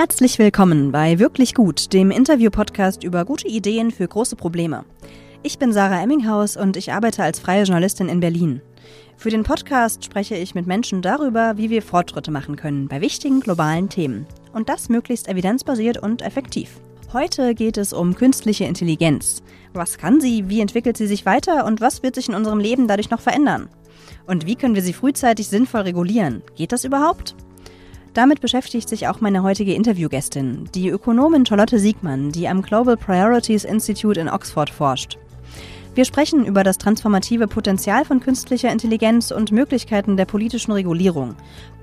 Herzlich willkommen bei Wirklich Gut, dem Interview-Podcast über gute Ideen für große Probleme. Ich bin Sarah Emminghaus und ich arbeite als freie Journalistin in Berlin. Für den Podcast spreche ich mit Menschen darüber, wie wir Fortschritte machen können bei wichtigen globalen Themen. Und das möglichst evidenzbasiert und effektiv. Heute geht es um künstliche Intelligenz. Was kann sie, wie entwickelt sie sich weiter und was wird sich in unserem Leben dadurch noch verändern? Und wie können wir sie frühzeitig sinnvoll regulieren? Geht das überhaupt? Damit beschäftigt sich auch meine heutige Interviewgästin, die Ökonomin Charlotte Siegmann, die am Global Priorities Institute in Oxford forscht. Wir sprechen über das transformative Potenzial von künstlicher Intelligenz und Möglichkeiten der politischen Regulierung.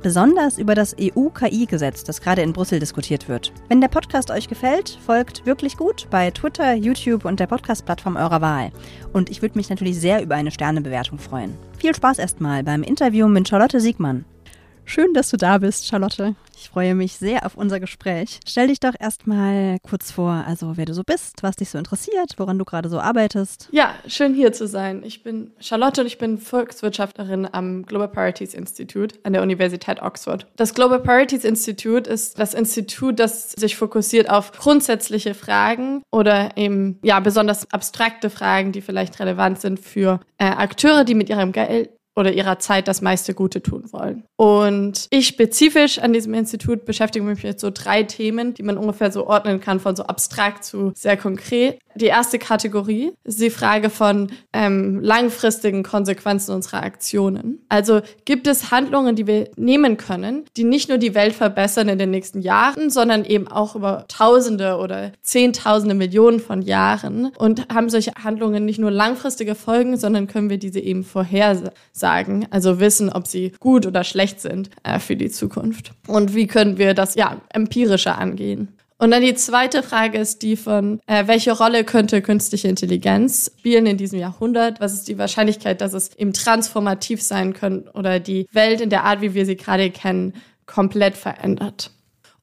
Besonders über das EU-KI-Gesetz, das gerade in Brüssel diskutiert wird. Wenn der Podcast euch gefällt, folgt wirklich gut bei Twitter, YouTube und der Podcast-Plattform eurer Wahl. Und ich würde mich natürlich sehr über eine Sternebewertung freuen. Viel Spaß erstmal beim Interview mit Charlotte Siegmann. Schön, dass du da bist, Charlotte. Ich freue mich sehr auf unser Gespräch. Stell dich doch erstmal kurz vor, also wer du so bist, was dich so interessiert, woran du gerade so arbeitest. Ja, schön hier zu sein. Ich bin Charlotte und ich bin Volkswirtschaftlerin am Global Priorities Institute an der Universität Oxford. Das Global Priorities Institute ist das Institut, das sich fokussiert auf grundsätzliche Fragen oder eben ja besonders abstrakte Fragen, die vielleicht relevant sind für äh, Akteure, die mit ihrem Geld oder ihrer Zeit das meiste Gute tun wollen. Und ich spezifisch an diesem Institut beschäftige mich mit so drei Themen, die man ungefähr so ordnen kann, von so abstrakt zu sehr konkret. Die erste Kategorie ist die Frage von ähm, langfristigen Konsequenzen unserer Aktionen. Also gibt es Handlungen, die wir nehmen können, die nicht nur die Welt verbessern in den nächsten Jahren, sondern eben auch über Tausende oder Zehntausende Millionen von Jahren und haben solche Handlungen nicht nur langfristige Folgen, sondern können wir diese eben vorhersagen, also wissen, ob sie gut oder schlecht sind äh, für die Zukunft. Und wie können wir das ja empirischer angehen? Und dann die zweite Frage ist die von, äh, welche Rolle könnte künstliche Intelligenz spielen in diesem Jahrhundert? Was ist die Wahrscheinlichkeit, dass es eben transformativ sein könnte oder die Welt in der Art, wie wir sie gerade kennen, komplett verändert?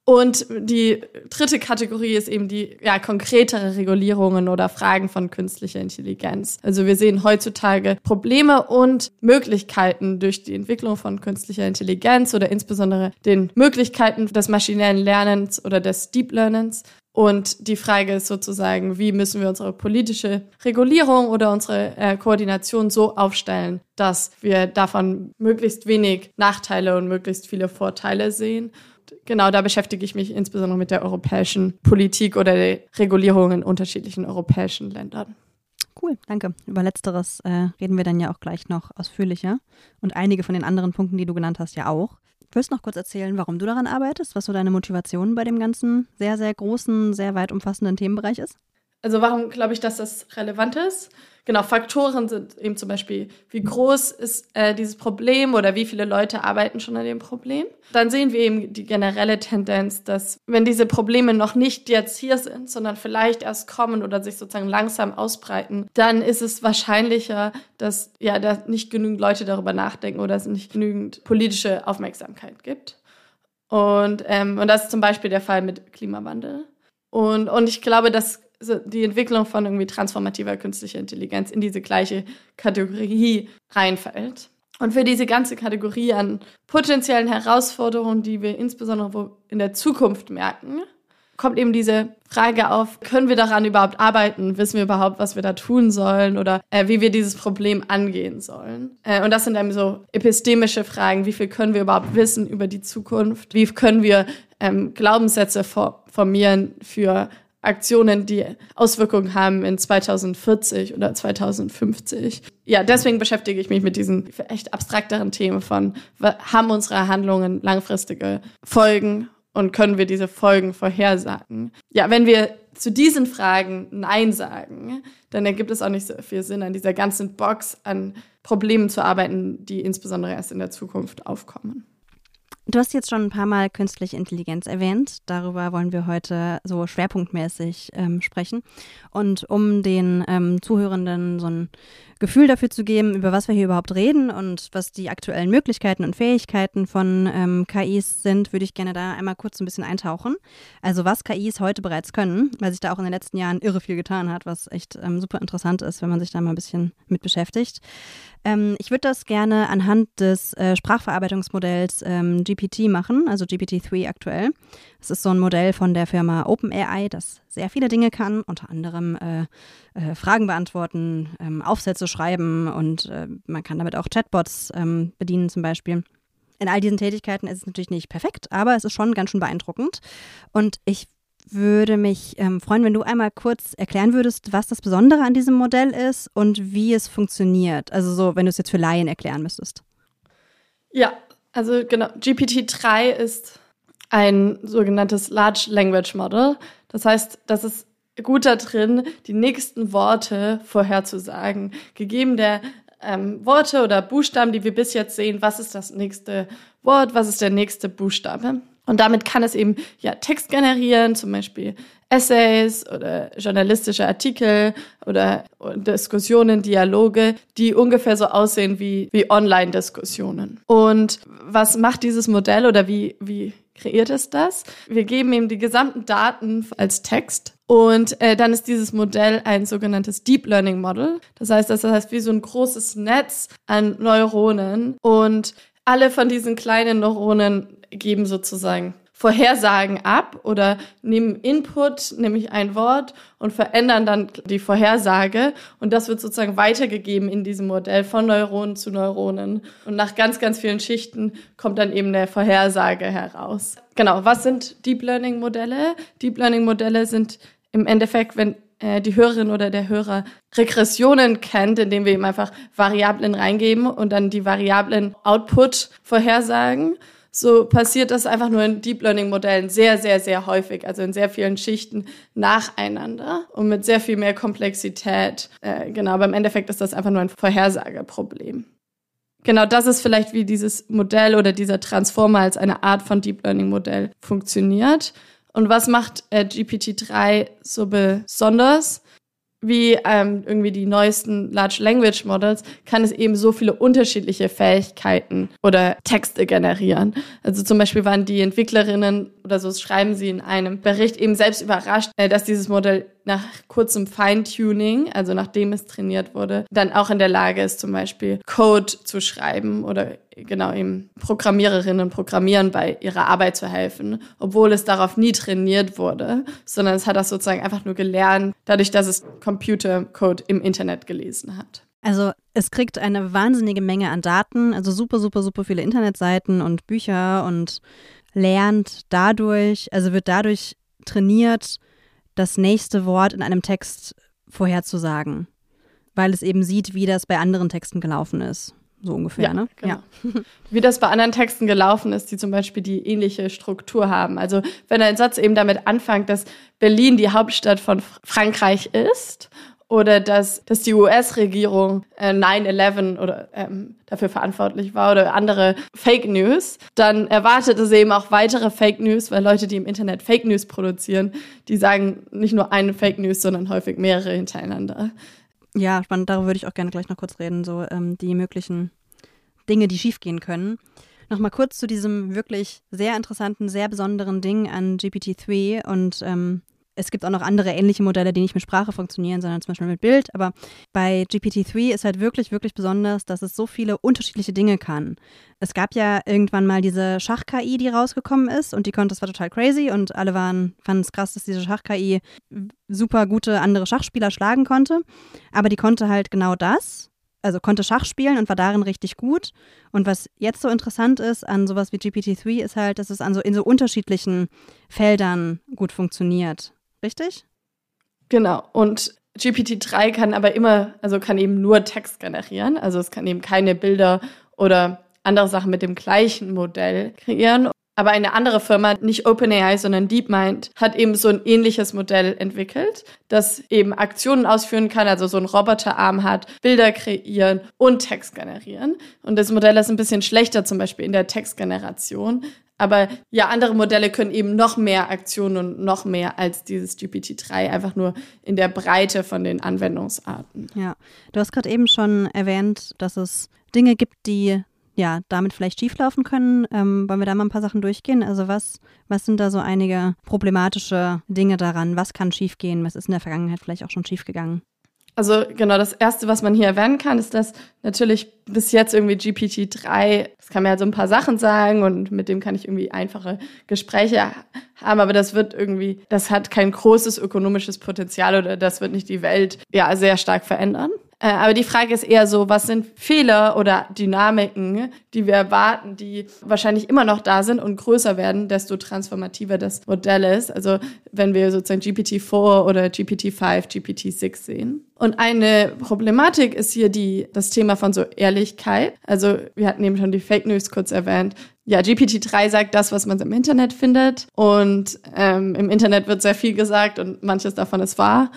Und die dritte Kategorie ist eben die ja, konkretere Regulierungen oder Fragen von künstlicher Intelligenz. Also wir sehen heutzutage Probleme und Möglichkeiten durch die Entwicklung von künstlicher Intelligenz oder insbesondere den Möglichkeiten des maschinellen Lernens oder des Deep Learnings. Und die Frage ist sozusagen, wie müssen wir unsere politische Regulierung oder unsere äh, Koordination so aufstellen, dass wir davon möglichst wenig Nachteile und möglichst viele Vorteile sehen genau da beschäftige ich mich insbesondere mit der europäischen Politik oder der Regulierung in unterschiedlichen europäischen Ländern. Cool, danke. Über letzteres äh, reden wir dann ja auch gleich noch ausführlicher und einige von den anderen Punkten, die du genannt hast, ja auch. Willst du noch kurz erzählen, warum du daran arbeitest, was so deine Motivation bei dem ganzen sehr, sehr großen, sehr weit umfassenden Themenbereich ist? Also warum glaube ich, dass das relevant ist? genau, Faktoren sind eben zum Beispiel, wie groß ist äh, dieses Problem oder wie viele Leute arbeiten schon an dem Problem. Dann sehen wir eben die generelle Tendenz, dass wenn diese Probleme noch nicht jetzt hier sind, sondern vielleicht erst kommen oder sich sozusagen langsam ausbreiten, dann ist es wahrscheinlicher, dass ja da nicht genügend Leute darüber nachdenken oder es nicht genügend politische Aufmerksamkeit gibt. Und, ähm, und das ist zum Beispiel der Fall mit Klimawandel. Und, und ich glaube, dass die Entwicklung von irgendwie transformativer künstlicher Intelligenz in diese gleiche Kategorie reinfällt. Und für diese ganze Kategorie an potenziellen Herausforderungen, die wir insbesondere in der Zukunft merken, kommt eben diese Frage auf, können wir daran überhaupt arbeiten? Wissen wir überhaupt, was wir da tun sollen oder äh, wie wir dieses Problem angehen sollen? Äh, und das sind dann so epistemische Fragen. Wie viel können wir überhaupt wissen über die Zukunft? Wie können wir ähm, Glaubenssätze formieren für Aktionen, die Auswirkungen haben in 2040 oder 2050. Ja, deswegen beschäftige ich mich mit diesen echt abstrakteren Themen von, haben unsere Handlungen langfristige Folgen und können wir diese Folgen vorhersagen? Ja, wenn wir zu diesen Fragen Nein sagen, dann ergibt es auch nicht so viel Sinn, an dieser ganzen Box an Problemen zu arbeiten, die insbesondere erst in der Zukunft aufkommen. Du hast jetzt schon ein paar Mal künstliche Intelligenz erwähnt. Darüber wollen wir heute so schwerpunktmäßig ähm, sprechen. Und um den ähm, Zuhörenden so ein Gefühl dafür zu geben, über was wir hier überhaupt reden und was die aktuellen Möglichkeiten und Fähigkeiten von ähm, KIs sind, würde ich gerne da einmal kurz ein bisschen eintauchen. Also was KIs heute bereits können, weil sich da auch in den letzten Jahren irre viel getan hat, was echt ähm, super interessant ist, wenn man sich da mal ein bisschen mit beschäftigt. Ähm, ich würde das gerne anhand des äh, Sprachverarbeitungsmodells ähm, GPT machen, also GPT-3 aktuell. Das ist so ein Modell von der Firma OpenAI, das sehr viele Dinge kann, unter anderem äh, äh, Fragen beantworten, ähm, Aufsätze schreiben und äh, man kann damit auch Chatbots ähm, bedienen zum Beispiel. In all diesen Tätigkeiten ist es natürlich nicht perfekt, aber es ist schon ganz schön beeindruckend. Und ich würde mich ähm, freuen, wenn du einmal kurz erklären würdest, was das Besondere an diesem Modell ist und wie es funktioniert. Also so, wenn du es jetzt für Laien erklären müsstest. Ja, also genau, GPT-3 ist ein sogenanntes Large Language Model. Das heißt, das ist gut da drin, die nächsten Worte vorherzusagen. Gegeben der ähm, Worte oder Buchstaben, die wir bis jetzt sehen, was ist das nächste Wort, was ist der nächste Buchstabe? Und damit kann es eben ja Text generieren, zum Beispiel Essays oder journalistische Artikel oder Diskussionen, Dialoge, die ungefähr so aussehen wie, wie Online-Diskussionen. Und was macht dieses Modell oder wie, wie kreiert es das? Wir geben ihm die gesamten Daten als Text und äh, dann ist dieses Modell ein sogenanntes Deep Learning Model. Das heißt, das heißt wie so ein großes Netz an Neuronen und alle von diesen kleinen Neuronen geben sozusagen Vorhersagen ab oder nehmen Input, nämlich ein Wort, und verändern dann die Vorhersage. Und das wird sozusagen weitergegeben in diesem Modell von Neuronen zu Neuronen. Und nach ganz, ganz vielen Schichten kommt dann eben eine Vorhersage heraus. Genau, was sind Deep Learning Modelle? Deep Learning Modelle sind im Endeffekt, wenn äh, die Hörerin oder der Hörer Regressionen kennt, indem wir ihm einfach Variablen reingeben und dann die Variablen Output vorhersagen so passiert das einfach nur in Deep Learning Modellen sehr, sehr, sehr häufig, also in sehr vielen Schichten nacheinander und mit sehr viel mehr Komplexität. Äh, genau, aber im Endeffekt ist das einfach nur ein Vorhersageproblem. Genau, das ist vielleicht, wie dieses Modell oder dieser Transformer als eine Art von Deep Learning Modell funktioniert. Und was macht äh, GPT-3 so besonders? Wie ähm, irgendwie die neuesten Large Language Models kann es eben so viele unterschiedliche Fähigkeiten oder Texte generieren. Also zum Beispiel waren die Entwicklerinnen oder so schreiben sie in einem Bericht eben selbst überrascht, äh, dass dieses Modell nach kurzem Feintuning, also nachdem es trainiert wurde, dann auch in der Lage ist, zum Beispiel Code zu schreiben oder genau eben Programmiererinnen und Programmieren bei ihrer Arbeit zu helfen, obwohl es darauf nie trainiert wurde, sondern es hat das sozusagen einfach nur gelernt, dadurch, dass es Computercode im Internet gelesen hat. Also es kriegt eine wahnsinnige Menge an Daten, also super, super, super viele Internetseiten und Bücher und lernt dadurch, also wird dadurch trainiert, das nächste Wort in einem Text vorherzusagen, weil es eben sieht, wie das bei anderen Texten gelaufen ist. So ungefähr, ja, ne? Genau. Ja. Wie das bei anderen Texten gelaufen ist, die zum Beispiel die ähnliche Struktur haben. Also wenn ein Satz eben damit anfängt, dass Berlin die Hauptstadt von Frankreich ist oder dass, dass die US-Regierung äh, 9-11 oder ähm, dafür verantwortlich war oder andere Fake News, dann erwartet es eben auch weitere Fake News, weil Leute, die im Internet Fake News produzieren, die sagen nicht nur eine Fake News, sondern häufig mehrere hintereinander. Ja, spannend, darüber würde ich auch gerne gleich noch kurz reden, so ähm, die möglichen Dinge, die schiefgehen können. Nochmal kurz zu diesem wirklich sehr interessanten, sehr besonderen Ding an GPT-3 und ähm, es gibt auch noch andere ähnliche Modelle, die nicht mit Sprache funktionieren, sondern zum Beispiel mit Bild. Aber bei GPT-3 ist halt wirklich, wirklich besonders, dass es so viele unterschiedliche Dinge kann. Es gab ja irgendwann mal diese Schach-KI, die rausgekommen ist und die konnte, das war total crazy und alle waren, fanden es krass, dass diese Schach-KI super gute andere Schachspieler schlagen konnte. Aber die konnte halt genau das also konnte Schach spielen und war darin richtig gut. Und was jetzt so interessant ist an sowas wie GPT-3 ist halt, dass es an so in so unterschiedlichen Feldern gut funktioniert richtig? Genau. Und GPT-3 kann aber immer, also kann eben nur Text generieren. Also es kann eben keine Bilder oder andere Sachen mit dem gleichen Modell kreieren. Aber eine andere Firma, nicht OpenAI, sondern DeepMind, hat eben so ein ähnliches Modell entwickelt, das eben Aktionen ausführen kann, also so ein Roboterarm hat, Bilder kreieren und Text generieren. Und das Modell ist ein bisschen schlechter, zum Beispiel in der Textgeneration, Aber ja, andere Modelle können eben noch mehr Aktionen und noch mehr als dieses GPT-3, einfach nur in der Breite von den Anwendungsarten. Ja, du hast gerade eben schon erwähnt, dass es Dinge gibt, die ja damit vielleicht schieflaufen können. Ähm, wollen wir da mal ein paar Sachen durchgehen? Also was, was sind da so einige problematische Dinge daran? Was kann schiefgehen? Was ist in der Vergangenheit vielleicht auch schon schiefgegangen? Also genau, das Erste, was man hier erwähnen kann, ist, dass natürlich bis jetzt irgendwie GPT-3, das kann mir halt so ein paar Sachen sagen und mit dem kann ich irgendwie einfache Gespräche haben, aber das wird irgendwie, das hat kein großes ökonomisches Potenzial oder das wird nicht die Welt ja sehr stark verändern. Äh, aber die Frage ist eher so, was sind Fehler oder Dynamiken, die wir erwarten, die wahrscheinlich immer noch da sind und größer werden, desto transformativer das Modell ist. Also wenn wir sozusagen GPT-4 oder GPT-5, GPT-6 sehen. Und eine Problematik ist hier die, das Thema von so Ehrlichkeit. Also wir hatten eben schon die Fake News kurz erwähnt. Ja, GPT-3 sagt das, was man im Internet findet. Und ähm, im Internet wird sehr viel gesagt und manches davon ist wahr.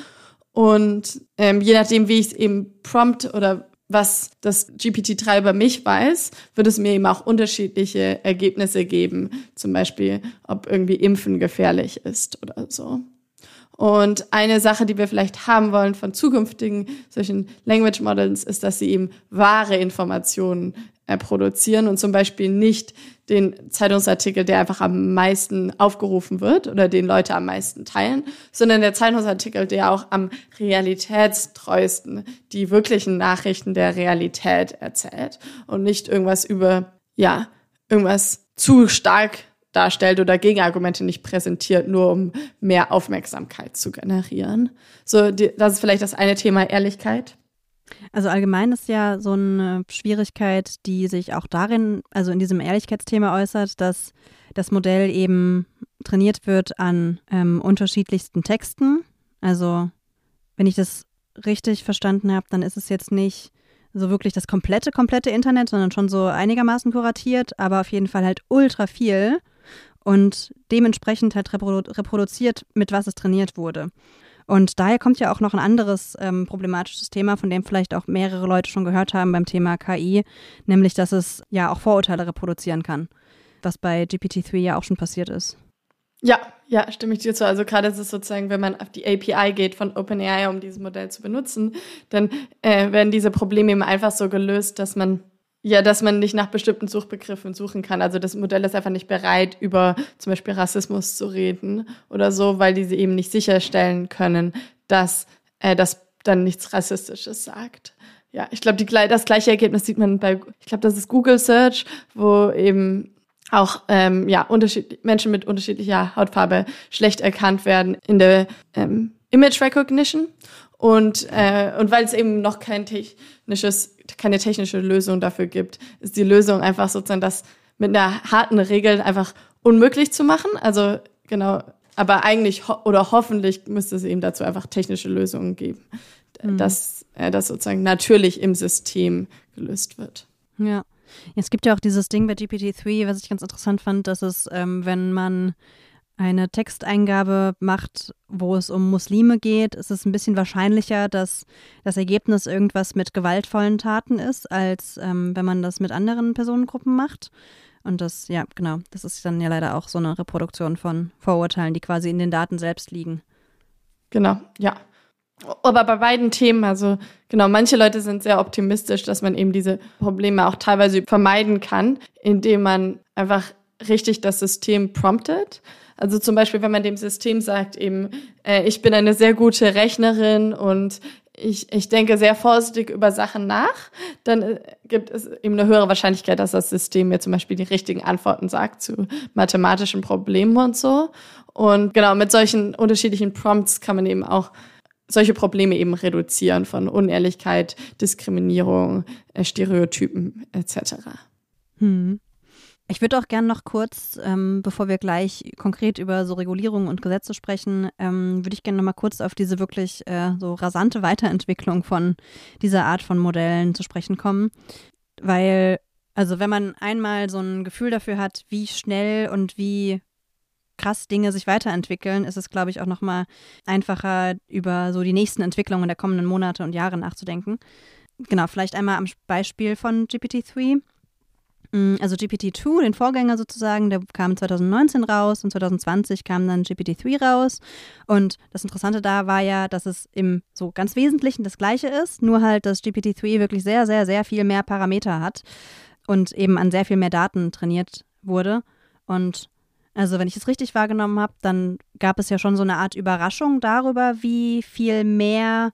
Und ähm, je nachdem, wie ich es eben prompt oder was das GPT-3 über mich weiß, wird es mir eben auch unterschiedliche Ergebnisse geben. Zum Beispiel, ob irgendwie Impfen gefährlich ist oder so. Und eine Sache, die wir vielleicht haben wollen von zukünftigen solchen Language Models, ist, dass sie eben wahre Informationen äh, produzieren und zum Beispiel nicht den Zeitungsartikel, der einfach am meisten aufgerufen wird oder den Leute am meisten teilen, sondern der Zeitungsartikel, der auch am realitätstreuesten die wirklichen Nachrichten der Realität erzählt und nicht irgendwas über, ja, irgendwas zu stark darstellt oder Gegenargumente nicht präsentiert, nur um mehr Aufmerksamkeit zu generieren. So, die, das ist vielleicht das eine Thema Ehrlichkeit. Also allgemein ist ja so eine Schwierigkeit, die sich auch darin, also in diesem Ehrlichkeitsthema äußert, dass das Modell eben trainiert wird an ähm, unterschiedlichsten Texten. Also wenn ich das richtig verstanden habe, dann ist es jetzt nicht so wirklich das komplette, komplette Internet, sondern schon so einigermaßen kuratiert, aber auf jeden Fall halt ultra viel und dementsprechend halt reprodu reproduziert, mit was es trainiert wurde. Und daher kommt ja auch noch ein anderes ähm, problematisches Thema, von dem vielleicht auch mehrere Leute schon gehört haben beim Thema KI, nämlich dass es ja auch Vorurteile reproduzieren kann, was bei GPT-3 ja auch schon passiert ist. Ja, ja, stimme ich dir zu. Also gerade ist es sozusagen, wenn man auf die API geht von OpenAI, um dieses Modell zu benutzen, dann äh, werden diese Probleme eben einfach so gelöst, dass man ja, dass man nicht nach bestimmten Suchbegriffen suchen kann. Also das Modell ist einfach nicht bereit, über zum Beispiel Rassismus zu reden oder so, weil diese eben nicht sicherstellen können, dass äh, das dann nichts Rassistisches sagt. Ja, ich glaube, das gleiche Ergebnis sieht man bei, ich glaube, das ist Google Search, wo eben auch ähm, ja, Menschen mit unterschiedlicher Hautfarbe schlecht erkannt werden in der ähm, Image Recognition. Und, äh, und weil es eben noch kein technisches, keine technische Lösung dafür gibt, ist die Lösung einfach sozusagen das mit einer harten Regel einfach unmöglich zu machen. Also genau, aber eigentlich ho oder hoffentlich müsste es eben dazu einfach technische Lösungen geben, mhm. dass äh, das sozusagen natürlich im System gelöst wird. Ja. Es gibt ja auch dieses Ding bei GPT-3, was ich ganz interessant fand, dass es, ähm, wenn man eine Texteingabe macht, wo es um Muslime geht, ist es ein bisschen wahrscheinlicher, dass das Ergebnis irgendwas mit gewaltvollen Taten ist, als ähm, wenn man das mit anderen Personengruppen macht. Und das, ja, genau, das ist dann ja leider auch so eine Reproduktion von Vorurteilen, die quasi in den Daten selbst liegen. Genau, ja. Aber bei beiden Themen, also genau, manche Leute sind sehr optimistisch, dass man eben diese Probleme auch teilweise vermeiden kann, indem man einfach richtig das System promptet. Also zum Beispiel, wenn man dem System sagt, eben, äh, ich bin eine sehr gute Rechnerin und ich, ich denke sehr vorsichtig über Sachen nach, dann äh, gibt es eben eine höhere Wahrscheinlichkeit, dass das System mir zum Beispiel die richtigen Antworten sagt zu mathematischen Problemen und so. Und genau, mit solchen unterschiedlichen Prompts kann man eben auch solche Probleme eben reduzieren von Unehrlichkeit, Diskriminierung, äh, Stereotypen etc. Hm. Ich würde auch gerne noch kurz, ähm, bevor wir gleich konkret über so Regulierungen und Gesetze sprechen, ähm, würde ich gerne noch mal kurz auf diese wirklich äh, so rasante Weiterentwicklung von dieser Art von Modellen zu sprechen kommen. Weil, also wenn man einmal so ein Gefühl dafür hat, wie schnell und wie krass Dinge sich weiterentwickeln, ist es, glaube ich, auch noch mal einfacher, über so die nächsten Entwicklungen der kommenden Monate und Jahre nachzudenken. Genau, vielleicht einmal am Beispiel von GPT-3. Mm, also GPT-2, den Vorgänger sozusagen, der kam 2019 raus und 2020 kam dann GPT-3 raus. Und das Interessante da war ja, dass es im so ganz Wesentlichen das gleiche ist, nur halt, dass GPT-3 wirklich sehr, sehr, sehr viel mehr Parameter hat und eben an sehr viel mehr Daten trainiert wurde. Und also wenn ich es richtig wahrgenommen habe, dann gab es ja schon so eine Art Überraschung darüber, wie viel mehr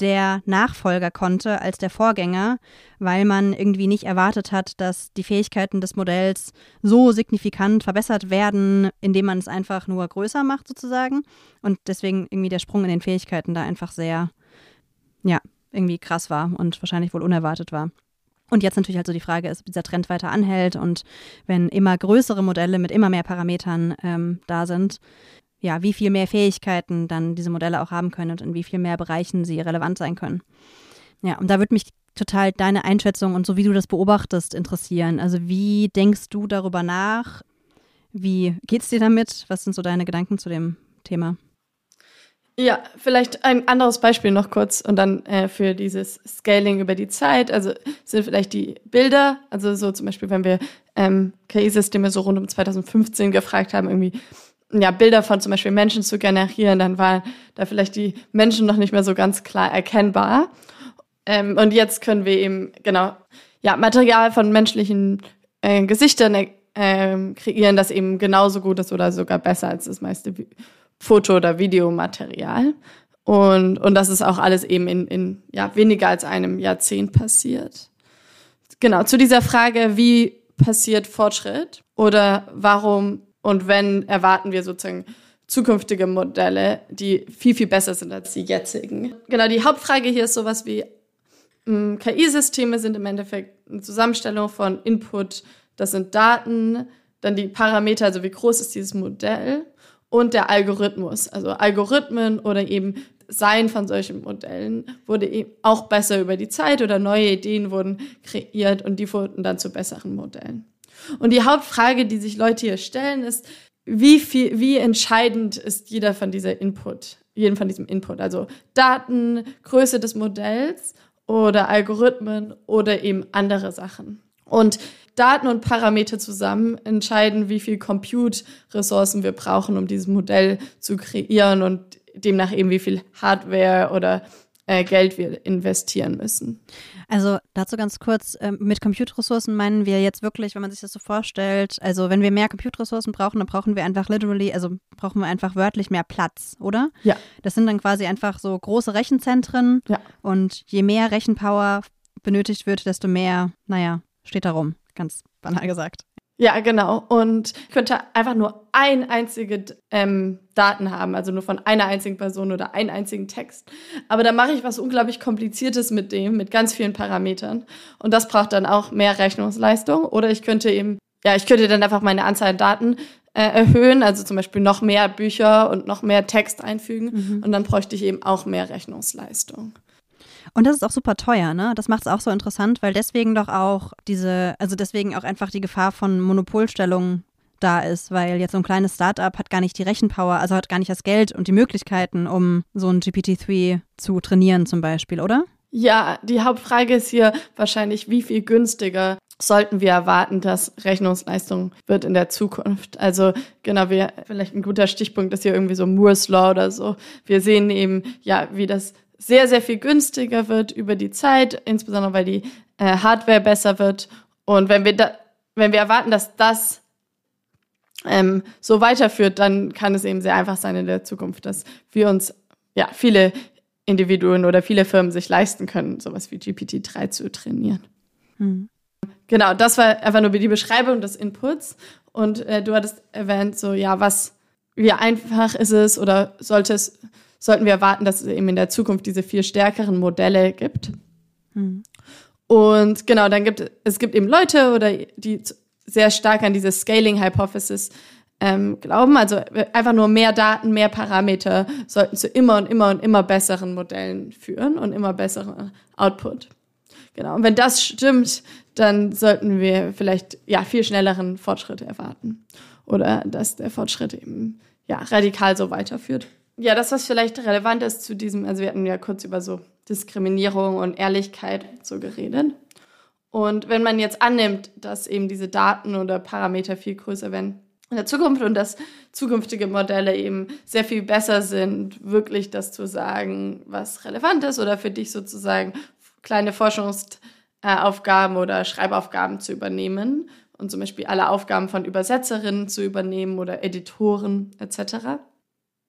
der Nachfolger konnte als der Vorgänger, weil man irgendwie nicht erwartet hat, dass die Fähigkeiten des Modells so signifikant verbessert werden, indem man es einfach nur größer macht sozusagen. Und deswegen irgendwie der Sprung in den Fähigkeiten da einfach sehr, ja, irgendwie krass war und wahrscheinlich wohl unerwartet war. Und jetzt natürlich halt so die Frage ist, ob dieser Trend weiter anhält und wenn immer größere Modelle mit immer mehr Parametern ähm, da sind, ja, wie viel mehr Fähigkeiten dann diese Modelle auch haben können und in wie viel mehr Bereichen sie relevant sein können. Ja, und da würde mich total deine Einschätzung und so wie du das beobachtest interessieren. Also wie denkst du darüber nach? Wie geht's dir damit? Was sind so deine Gedanken zu dem Thema? Ja, vielleicht ein anderes Beispiel noch kurz und dann äh, für dieses Scaling über die Zeit. Also sind vielleicht die Bilder, also so zum Beispiel, wenn wir ähm, KI-Systeme so rund um 2015 gefragt haben, irgendwie ja, Bilder von zum Beispiel Menschen zu generieren, dann waren da vielleicht die Menschen noch nicht mehr so ganz klar erkennbar. Ähm, und jetzt können wir eben, genau, ja, Material von menschlichen äh, Gesichtern äh, kreieren, das eben genauso gut ist oder sogar besser als das meiste Foto- oder Videomaterial. Und, und das ist auch alles eben in, in ja, weniger als einem Jahrzehnt passiert. Genau, zu dieser Frage, wie passiert Fortschritt oder warum und wenn, erwarten wir sozusagen zukünftige Modelle, die viel, viel besser sind als die jetzigen. Genau, die Hauptfrage hier ist sowas wie, hm, KI-Systeme sind im Endeffekt eine Zusammenstellung von Input, das sind Daten, dann die Parameter, also wie groß ist dieses Modell und der Algorithmus. Also Algorithmen oder eben Sein von solchen Modellen wurde eben auch besser über die Zeit oder neue Ideen wurden kreiert und die wurden dann zu besseren Modellen. Und die Hauptfrage, die sich Leute hier stellen, ist, wie viel, wie entscheidend ist jeder von dieser Input, jeden von diesem Input? Also Daten, Größe des Modells oder Algorithmen oder eben andere Sachen. Und Daten und Parameter zusammen entscheiden, wie viel Compute-Ressourcen wir brauchen, um dieses Modell zu kreieren und demnach eben wie viel Hardware oder äh, Geld wir investieren müssen. Also dazu ganz kurz, äh, mit Computerressourcen meinen wir jetzt wirklich, wenn man sich das so vorstellt, also wenn wir mehr Computerressourcen brauchen, dann brauchen wir einfach literally, also brauchen wir einfach wörtlich mehr Platz, oder? Ja. Das sind dann quasi einfach so große Rechenzentren ja. und je mehr Rechenpower benötigt wird, desto mehr, naja, steht da rum, ganz banal gesagt. Ja, genau. Und ich könnte einfach nur ein einzige ähm, Daten haben, also nur von einer einzigen Person oder einen einzigen Text. Aber da mache ich was unglaublich Kompliziertes mit dem, mit ganz vielen Parametern. Und das braucht dann auch mehr Rechnungsleistung. Oder ich könnte eben, ja, ich könnte dann einfach meine Anzahl an Daten äh, erhöhen, also zum Beispiel noch mehr Bücher und noch mehr Text einfügen. Mhm. Und dann bräuchte ich eben auch mehr Rechnungsleistung. Und das ist auch super teuer, ne? Das macht es auch so interessant, weil deswegen doch auch diese, also deswegen auch einfach die Gefahr von Monopolstellung da ist, weil jetzt so ein kleines Startup hat gar nicht die Rechenpower, also hat gar nicht das Geld und die Möglichkeiten, um so ein GPT-3 zu trainieren zum Beispiel, oder? Ja, die Hauptfrage ist hier wahrscheinlich, wie viel günstiger sollten wir erwarten, dass Rechnungsleistung wird in der Zukunft. Also genau, wir, vielleicht ein guter Stichpunkt ist hier irgendwie so Moore's Law oder so. Wir sehen eben, ja, wie das sehr, sehr viel günstiger wird über die Zeit, insbesondere weil die äh, Hardware besser wird. Und wenn wir, da, wenn wir erwarten, dass das ähm, so weiterführt, dann kann es eben sehr einfach sein in der Zukunft, dass wir uns ja viele Individuen oder viele Firmen sich leisten können, sowas wie GPT-3 zu trainieren. Hm. Genau, das war einfach nur die Beschreibung des Inputs. Und äh, du hattest erwähnt, so ja, was, wie einfach ist es oder sollte es sollten wir erwarten, dass es eben in der Zukunft diese viel stärkeren Modelle gibt. Mhm. Und genau, dann gibt es gibt eben Leute oder die sehr stark an diese Scaling Hypothesis ähm, glauben. Also einfach nur mehr Daten, mehr Parameter sollten zu immer und immer und immer besseren Modellen führen und immer besseren Output. Genau. Und wenn das stimmt, dann sollten wir vielleicht ja viel schnelleren Fortschritt erwarten oder dass der Fortschritt eben ja radikal so weiterführt. Ja, das, was vielleicht relevant ist zu diesem, also wir hatten ja kurz über so Diskriminierung und Ehrlichkeit so geredet. Und wenn man jetzt annimmt, dass eben diese Daten oder Parameter viel größer werden in der Zukunft und dass zukünftige Modelle eben sehr viel besser sind, wirklich das zu sagen, was relevant ist oder für dich sozusagen kleine Forschungsaufgaben oder Schreibaufgaben zu übernehmen und zum Beispiel alle Aufgaben von Übersetzerinnen zu übernehmen oder Editoren etc.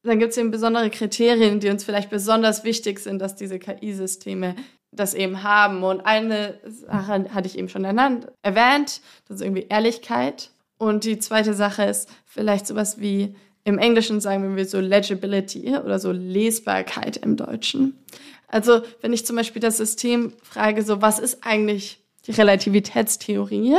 Dann gibt es eben besondere Kriterien, die uns vielleicht besonders wichtig sind, dass diese KI-Systeme das eben haben. Und eine Sache hatte ich eben schon ernannt, erwähnt, das ist irgendwie Ehrlichkeit. Und die zweite Sache ist vielleicht sowas wie im Englischen sagen wir so Legibility oder so Lesbarkeit im Deutschen. Also wenn ich zum Beispiel das System frage, so was ist eigentlich die Relativitätstheorie,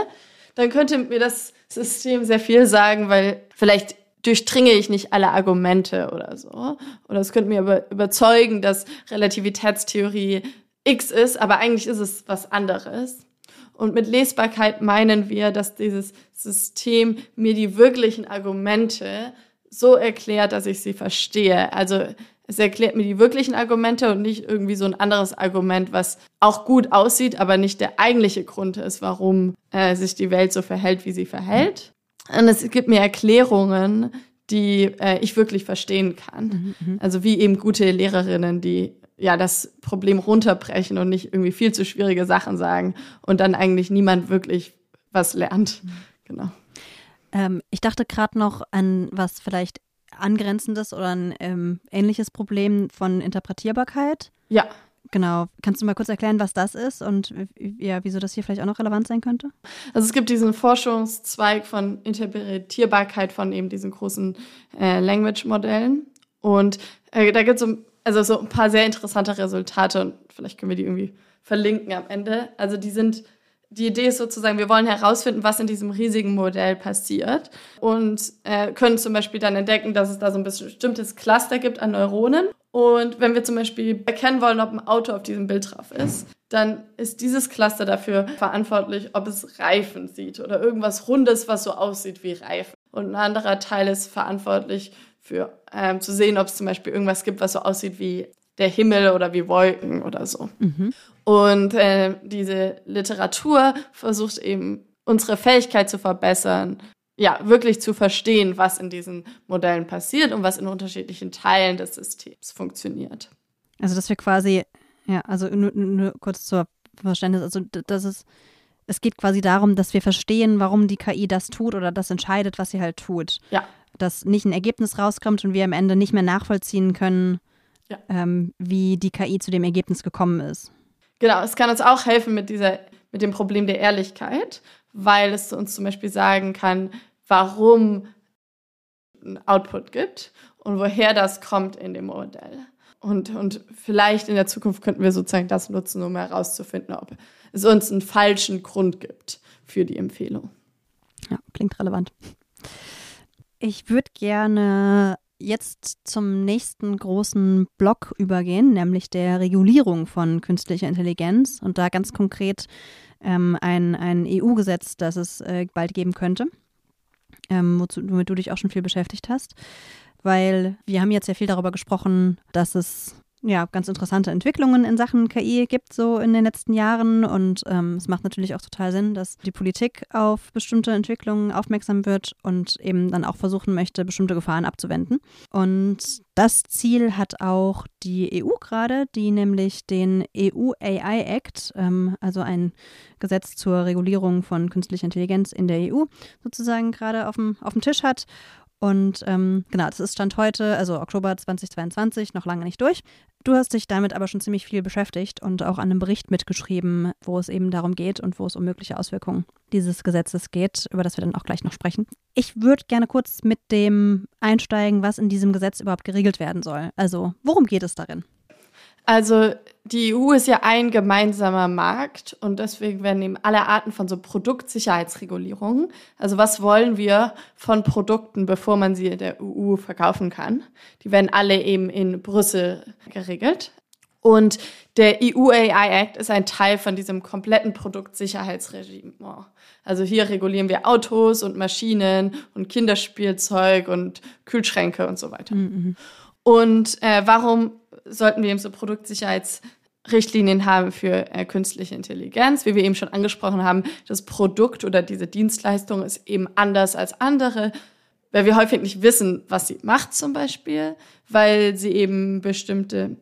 dann könnte mir das System sehr viel sagen, weil vielleicht durchdringe ich nicht alle Argumente oder so. Oder es könnte mir aber überzeugen, dass Relativitätstheorie X ist, aber eigentlich ist es was anderes. Und mit Lesbarkeit meinen wir, dass dieses System mir die wirklichen Argumente so erklärt, dass ich sie verstehe. Also es erklärt mir die wirklichen Argumente und nicht irgendwie so ein anderes Argument, was auch gut aussieht, aber nicht der eigentliche Grund ist, warum äh, sich die Welt so verhält, wie sie verhält. Und es gibt mir Erklärungen, die äh, ich wirklich verstehen kann. Mhm, mhm. also wie eben gute Lehrerinnen, die ja das Problem runterbrechen und nicht irgendwie viel zu schwierige Sachen sagen und dann eigentlich niemand wirklich was lernt. Mhm. Genau. Ähm, ich dachte gerade noch an was vielleicht angrenzendes oder ein ähm, ähnliches Problem von Interpretierbarkeit. Ja. Genau. Kannst du mal kurz erklären, was das ist und ja, wieso das hier vielleicht auch noch relevant sein könnte? Also es gibt diesen Forschungszweig von Interpretierbarkeit von eben diesen großen äh, Language-Modellen. Und äh, da gibt es so, also so ein paar sehr interessante Resultate und vielleicht können wir die irgendwie verlinken am Ende. Also die sind die Idee ist sozusagen, wir wollen herausfinden, was in diesem riesigen Modell passiert und äh, können zum Beispiel dann entdecken, dass es da so ein bestimmtes Cluster gibt an Neuronen. Und wenn wir zum Beispiel erkennen wollen, ob ein Auto auf diesem Bild drauf ist, dann ist dieses Cluster dafür verantwortlich, ob es Reifen sieht oder irgendwas Rundes, was so aussieht wie Reifen. Und ein anderer Teil ist verantwortlich für ähm, zu sehen, ob es zum Beispiel irgendwas gibt, was so aussieht wie der Himmel oder wie Wolken oder so. Mhm. Und äh, diese Literatur versucht eben unsere Fähigkeit zu verbessern, ja, wirklich zu verstehen, was in diesen Modellen passiert und was in unterschiedlichen Teilen des Systems funktioniert. Also, dass wir quasi, ja, also nur, nur kurz zur Verständnis, also das ist, es geht quasi darum, dass wir verstehen, warum die KI das tut oder das entscheidet, was sie halt tut. Ja. Dass nicht ein Ergebnis rauskommt und wir am Ende nicht mehr nachvollziehen können, ja. ähm, wie die KI zu dem Ergebnis gekommen ist. Genau, es kann uns auch helfen mit, dieser, mit dem Problem der Ehrlichkeit, weil es uns zum Beispiel sagen kann, warum ein Output gibt und woher das kommt in dem Modell. Und, und vielleicht in der Zukunft könnten wir sozusagen das nutzen, um herauszufinden, ob es uns einen falschen Grund gibt für die Empfehlung. Ja, klingt relevant. Ich würde gerne jetzt zum nächsten großen Block übergehen, nämlich der Regulierung von künstlicher Intelligenz und da ganz konkret ähm, ein, ein EU-Gesetz, das es äh, bald geben könnte, ähm, womit du dich auch schon viel beschäftigt hast, weil wir haben jetzt ja viel darüber gesprochen, dass es ja, ganz interessante Entwicklungen in Sachen KI gibt so in den letzten Jahren. Und ähm, es macht natürlich auch total Sinn, dass die Politik auf bestimmte Entwicklungen aufmerksam wird und eben dann auch versuchen möchte, bestimmte Gefahren abzuwenden. Und das Ziel hat auch die EU gerade, die nämlich den EU AI Act, ähm, also ein Gesetz zur Regulierung von künstlicher Intelligenz in der EU, sozusagen gerade auf dem, auf dem Tisch hat. Und ähm, genau, das ist Stand heute, also Oktober 2022, noch lange nicht durch. Du hast dich damit aber schon ziemlich viel beschäftigt und auch an einem Bericht mitgeschrieben, wo es eben darum geht und wo es um mögliche Auswirkungen dieses Gesetzes geht, über das wir dann auch gleich noch sprechen. Ich würde gerne kurz mit dem einsteigen, was in diesem Gesetz überhaupt geregelt werden soll. Also, worum geht es darin? Also die EU ist ja ein gemeinsamer Markt und deswegen werden eben alle Arten von so Produktsicherheitsregulierungen, also was wollen wir von Produkten, bevor man sie in der EU verkaufen kann, die werden alle eben in Brüssel geregelt. Und der EU AI Act ist ein Teil von diesem kompletten Produktsicherheitsregime. Also hier regulieren wir Autos und Maschinen und Kinderspielzeug und Kühlschränke und so weiter. Mhm. Und äh, warum sollten wir eben so Produktsicherheitsregeln Richtlinien haben für äh, künstliche Intelligenz. Wie wir eben schon angesprochen haben, das Produkt oder diese Dienstleistung ist eben anders als andere, weil wir häufig nicht wissen, was sie macht zum Beispiel, weil sie eben bestimmte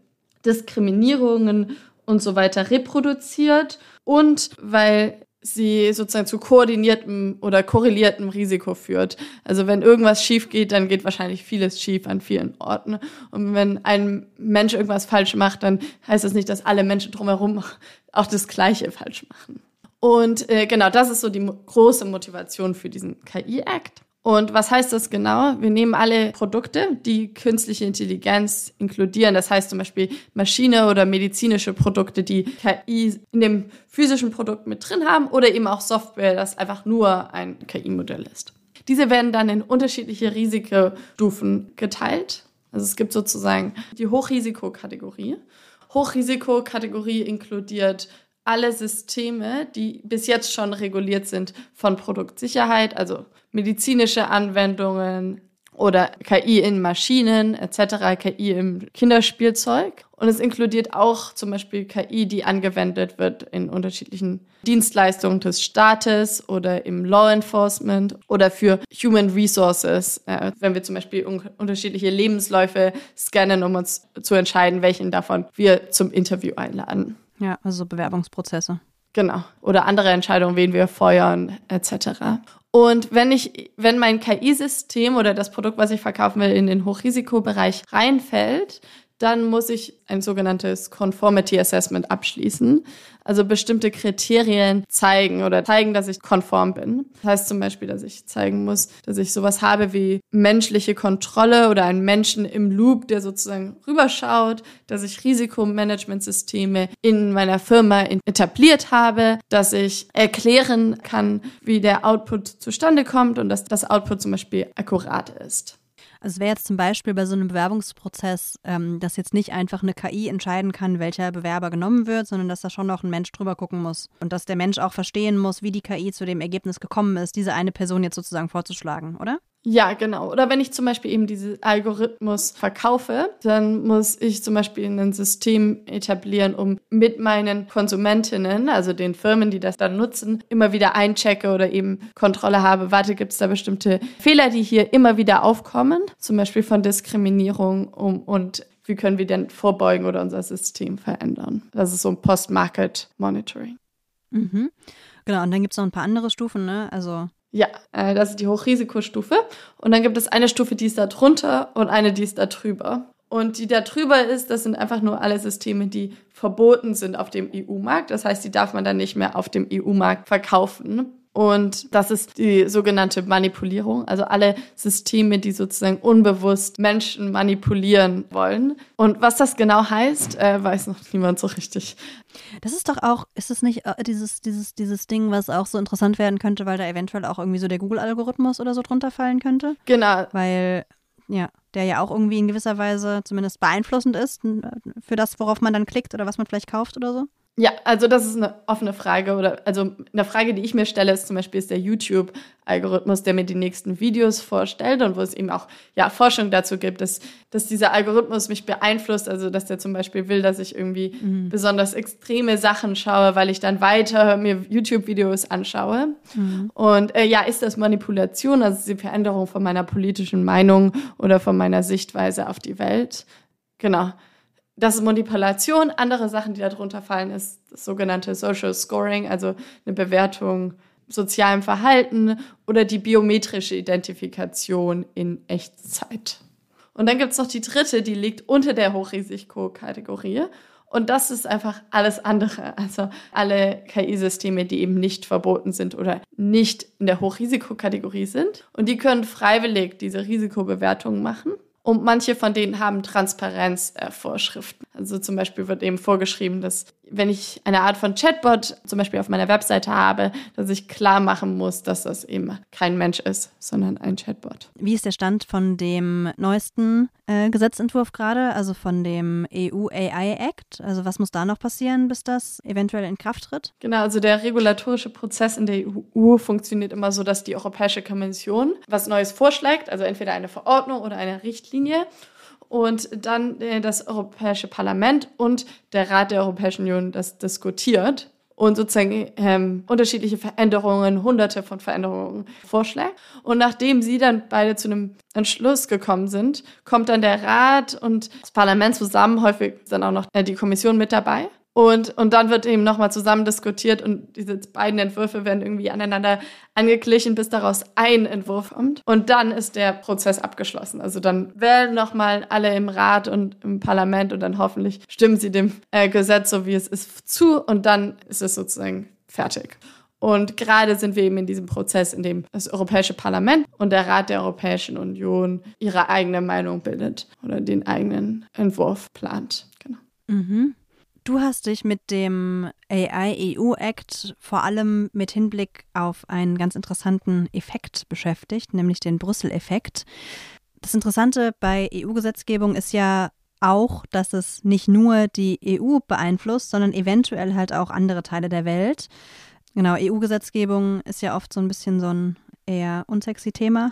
Diskriminierungen und so weiter reproduziert und weil sie sozusagen zu koordiniertem oder korreliertem Risiko führt. Also wenn irgendwas schief geht, dann geht wahrscheinlich vieles schief an vielen Orten. Und wenn ein Mensch irgendwas falsch macht, dann heißt das nicht, dass alle Menschen drumherum auch das Gleiche falsch machen. Und äh, genau, das ist so die große Motivation für diesen KI-Act. Und was heißt das genau? Wir nehmen alle Produkte, die künstliche Intelligenz inkludieren. Das heißt zum Beispiel Maschine oder medizinische Produkte, die KI in dem physischen Produkt mit drin haben oder eben auch Software, das einfach nur ein KI-Modell ist. Diese werden dann in unterschiedliche Risikostufen geteilt. Also es gibt sozusagen die Hochrisikokategorie. Hochrisikokategorie inkludiert alle Systeme, die bis jetzt schon reguliert sind von Produktsicherheit, also medizinische Anwendungen oder KI in Maschinen etc., KI im Kinderspielzeug. Und es inkludiert auch zum Beispiel KI, die angewendet wird in unterschiedlichen Dienstleistungen des Staates oder im Law Enforcement oder für Human Resources, äh, wenn wir zum Beispiel un unterschiedliche Lebensläufe scannen, um uns zu entscheiden, welchen davon wir zum Interview einladen. Ja, also Bewerbungsprozesse. Genau. Oder andere Entscheidungen, wen wir feuern, etc. Und wenn ich, wenn mein KI-System oder das Produkt, was ich verkaufen will, in den Hochrisikobereich reinfällt, dann muss ich ein sogenanntes Conformity Assessment abschließen. Also bestimmte Kriterien zeigen oder zeigen, dass ich konform bin. Das heißt zum Beispiel, dass ich zeigen muss, dass ich sowas habe wie menschliche Kontrolle oder einen Menschen im Loop, der sozusagen rüberschaut, dass ich Risikomanagementsysteme in meiner Firma etabliert habe, dass ich erklären kann, wie der Output zustande kommt und dass das Output zum Beispiel akkurat ist. Also es wäre jetzt zum Beispiel bei so einem Bewerbungsprozess, ähm, dass jetzt nicht einfach eine KI entscheiden kann, welcher Bewerber genommen wird, sondern dass da schon noch ein Mensch drüber gucken muss. Und dass der Mensch auch verstehen muss, wie die KI zu dem Ergebnis gekommen ist, diese eine Person jetzt sozusagen vorzuschlagen, oder? Ja, genau. Oder wenn ich zum Beispiel eben diesen Algorithmus verkaufe, dann muss ich zum Beispiel ein System etablieren, um mit meinen Konsumentinnen, also den Firmen, die das dann nutzen, immer wieder einchecke oder eben Kontrolle habe. Warte, gibt es da bestimmte Fehler, die hier immer wieder aufkommen, zum Beispiel von Diskriminierung um, und wie können wir denn vorbeugen oder unser System verändern? Das ist so ein Post-Market-Monitoring. Mhm. Genau, und dann gibt es noch ein paar andere Stufen, ne? Also ja, äh, das ist die Hochrisikostufe. Und dann gibt es eine Stufe, die ist da drunter und eine, die ist da drüber. Und die da drüber ist, das sind einfach nur alle Systeme, die verboten sind auf dem EU-Markt. Das heißt, die darf man dann nicht mehr auf dem EU-Markt verkaufen. Und das ist die sogenannte Manipulierung, also alle Systeme, die sozusagen unbewusst Menschen manipulieren wollen. Und was das genau heißt, äh, weiß noch niemand so richtig. Das ist doch auch, ist es nicht äh, dieses, dieses, dieses Ding, was auch so interessant werden könnte, weil da eventuell auch irgendwie so der Google-Algorithmus oder so drunter fallen könnte? Genau. Weil, ja, der ja auch irgendwie in gewisser Weise zumindest beeinflussend ist für das, worauf man dann klickt oder was man vielleicht kauft oder so. Ja, also das ist eine offene Frage oder also eine Frage, die ich mir stelle, ist zum Beispiel ist der YouTube-Algorithmus, der mir die nächsten Videos vorstellt und wo es eben auch ja Forschung dazu gibt, dass, dass dieser Algorithmus mich beeinflusst, also dass der zum Beispiel will, dass ich irgendwie mhm. besonders extreme Sachen schaue, weil ich dann weiter mir YouTube-Videos anschaue. Mhm. Und äh, ja, ist das Manipulation, also die Veränderung von meiner politischen Meinung oder von meiner Sichtweise auf die Welt? Genau das ist Manipulation. Andere Sachen, die darunter fallen, ist das sogenannte Social Scoring, also eine Bewertung sozialem Verhalten oder die biometrische Identifikation in Echtzeit. Und dann gibt es noch die dritte, die liegt unter der Hochrisikokategorie. Und das ist einfach alles andere. Also alle KI-Systeme, die eben nicht verboten sind oder nicht in der Hochrisikokategorie sind. Und die können freiwillig diese Risikobewertung machen. Und manche von denen haben Transparenzvorschriften. Äh, also zum Beispiel wird eben vorgeschrieben, dass wenn ich eine Art von Chatbot zum Beispiel auf meiner Webseite habe, dass ich klar machen muss, dass das eben kein Mensch ist, sondern ein Chatbot. Wie ist der Stand von dem neuesten äh, Gesetzentwurf gerade, also von dem EU AI Act? Also was muss da noch passieren, bis das eventuell in Kraft tritt? Genau, also der regulatorische Prozess in der EU funktioniert immer so, dass die Europäische Kommission was Neues vorschlägt, also entweder eine Verordnung oder eine Richtlinie. Und dann äh, das Europäische Parlament und der Rat der Europäischen Union das diskutiert und sozusagen ähm, unterschiedliche Veränderungen, hunderte von Veränderungen vorschlägt. Und nachdem sie dann beide zu einem Entschluss gekommen sind, kommt dann der Rat und das Parlament zusammen, häufig dann auch noch äh, die Kommission mit dabei. Und, und dann wird eben nochmal zusammen diskutiert und diese beiden Entwürfe werden irgendwie aneinander angeglichen, bis daraus ein Entwurf kommt. Und dann ist der Prozess abgeschlossen. Also dann wählen nochmal alle im Rat und im Parlament und dann hoffentlich stimmen sie dem äh, Gesetz, so wie es ist, zu und dann ist es sozusagen fertig. Und gerade sind wir eben in diesem Prozess, in dem das Europäische Parlament und der Rat der Europäischen Union ihre eigene Meinung bildet oder den eigenen Entwurf plant. Genau. Mhm. Du hast dich mit dem AI-EU-Act vor allem mit Hinblick auf einen ganz interessanten Effekt beschäftigt, nämlich den Brüssel-Effekt. Das Interessante bei EU-Gesetzgebung ist ja auch, dass es nicht nur die EU beeinflusst, sondern eventuell halt auch andere Teile der Welt. Genau, EU-Gesetzgebung ist ja oft so ein bisschen so ein eher unsexy Thema.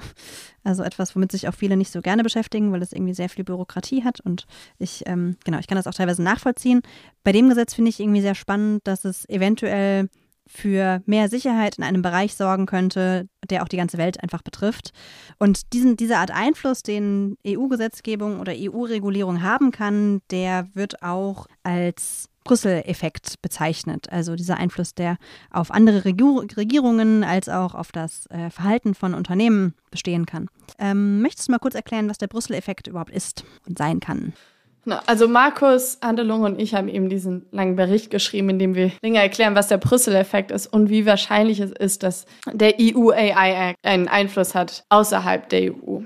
Also etwas, womit sich auch viele nicht so gerne beschäftigen, weil es irgendwie sehr viel Bürokratie hat. Und ich, ähm, genau, ich kann das auch teilweise nachvollziehen. Bei dem Gesetz finde ich irgendwie sehr spannend, dass es eventuell für mehr Sicherheit in einem Bereich sorgen könnte, der auch die ganze Welt einfach betrifft. Und diesen, diese Art Einfluss, den EU-Gesetzgebung oder EU-Regulierung haben kann, der wird auch als Brüssel-Effekt bezeichnet. Also dieser Einfluss, der auf andere Regierungen als auch auf das äh, Verhalten von Unternehmen bestehen kann. Ähm, möchtest du mal kurz erklären, was der Brüssel-Effekt überhaupt ist und sein kann? Also Markus Andelung und ich haben eben diesen langen Bericht geschrieben, in dem wir länger erklären, was der Brüssel-Effekt ist und wie wahrscheinlich es ist, dass der EU-AI-Act einen Einfluss hat außerhalb der EU.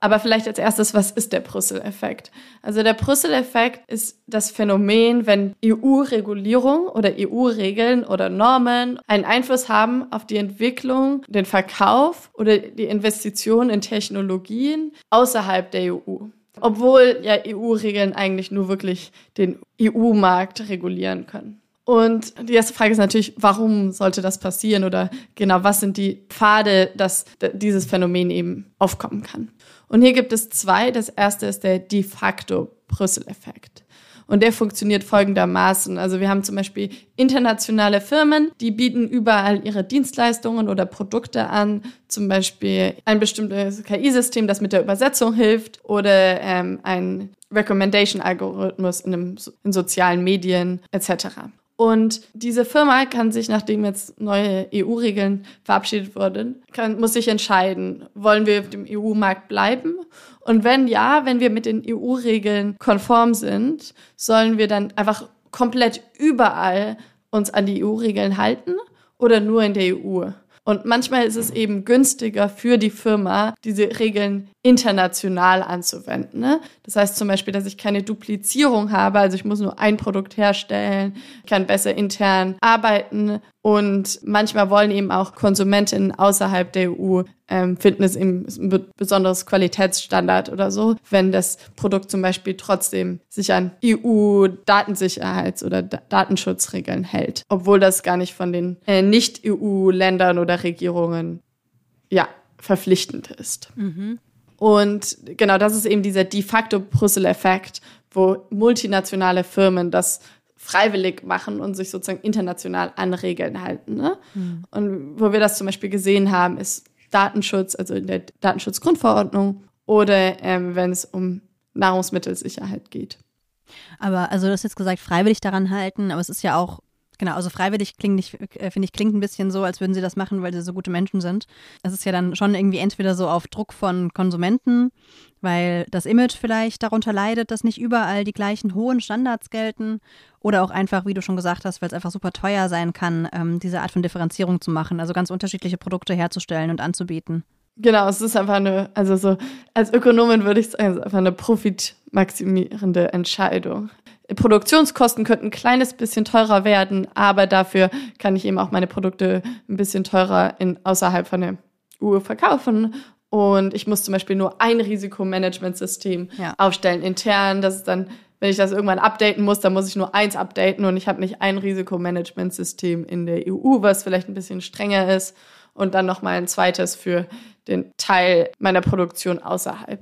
Aber vielleicht als erstes, was ist der Brüssel-Effekt? Also der Brüssel-Effekt ist das Phänomen, wenn EU-Regulierung oder EU-Regeln oder Normen einen Einfluss haben auf die Entwicklung, den Verkauf oder die Investition in Technologien außerhalb der EU. Obwohl ja EU-Regeln eigentlich nur wirklich den EU-Markt regulieren können. Und die erste Frage ist natürlich, warum sollte das passieren oder genau, was sind die Pfade, dass dieses Phänomen eben aufkommen kann? Und hier gibt es zwei. Das erste ist der de facto Brüssel-Effekt. Und der funktioniert folgendermaßen. Also wir haben zum Beispiel internationale Firmen, die bieten überall ihre Dienstleistungen oder Produkte an, zum Beispiel ein bestimmtes KI-System, das mit der Übersetzung hilft oder ähm, ein Recommendation-Algorithmus in, in sozialen Medien etc. Und diese Firma kann sich, nachdem jetzt neue EU-Regeln verabschiedet wurden, kann, muss sich entscheiden, wollen wir auf dem EU-Markt bleiben? Und wenn ja, wenn wir mit den EU-Regeln konform sind, sollen wir dann einfach komplett überall uns an die EU-Regeln halten oder nur in der EU? Und manchmal ist es eben günstiger für die Firma, diese Regeln international anzuwenden. Ne? Das heißt zum Beispiel, dass ich keine Duplizierung habe, also ich muss nur ein Produkt herstellen, kann besser intern arbeiten und manchmal wollen eben auch Konsumentinnen außerhalb der EU ähm, finden es eben ein besonderes Qualitätsstandard oder so, wenn das Produkt zum Beispiel trotzdem sich an EU-Datensicherheits- oder D Datenschutzregeln hält, obwohl das gar nicht von den äh, Nicht-EU-Ländern oder Regierungen ja verpflichtend ist. Mhm. Und genau das ist eben dieser de facto Brüssel-Effekt, wo multinationale Firmen das freiwillig machen und sich sozusagen international an Regeln halten. Ne? Mhm. Und wo wir das zum Beispiel gesehen haben, ist Datenschutz, also in der Datenschutzgrundverordnung oder ähm, wenn es um Nahrungsmittelsicherheit geht. Aber also du hast jetzt gesagt, freiwillig daran halten, aber es ist ja auch Genau, also freiwillig klingt nicht, äh, finde ich, klingt ein bisschen so, als würden sie das machen, weil sie so gute Menschen sind. Es ist ja dann schon irgendwie entweder so auf Druck von Konsumenten, weil das Image vielleicht darunter leidet, dass nicht überall die gleichen hohen Standards gelten. Oder auch einfach, wie du schon gesagt hast, weil es einfach super teuer sein kann, ähm, diese Art von Differenzierung zu machen, also ganz unterschiedliche Produkte herzustellen und anzubieten. Genau, es ist einfach eine, also so, als Ökonomin würde ich sagen, es ist einfach eine profitmaximierende Entscheidung. Produktionskosten könnten ein kleines bisschen teurer werden, aber dafür kann ich eben auch meine Produkte ein bisschen teurer in, außerhalb von der EU verkaufen. Und ich muss zum Beispiel nur ein Risikomanagementsystem ja. aufstellen intern. Das ist dann, wenn ich das irgendwann updaten muss, dann muss ich nur eins updaten und ich habe nicht ein Risikomanagementsystem in der EU, was vielleicht ein bisschen strenger ist und dann nochmal ein zweites für den Teil meiner Produktion außerhalb.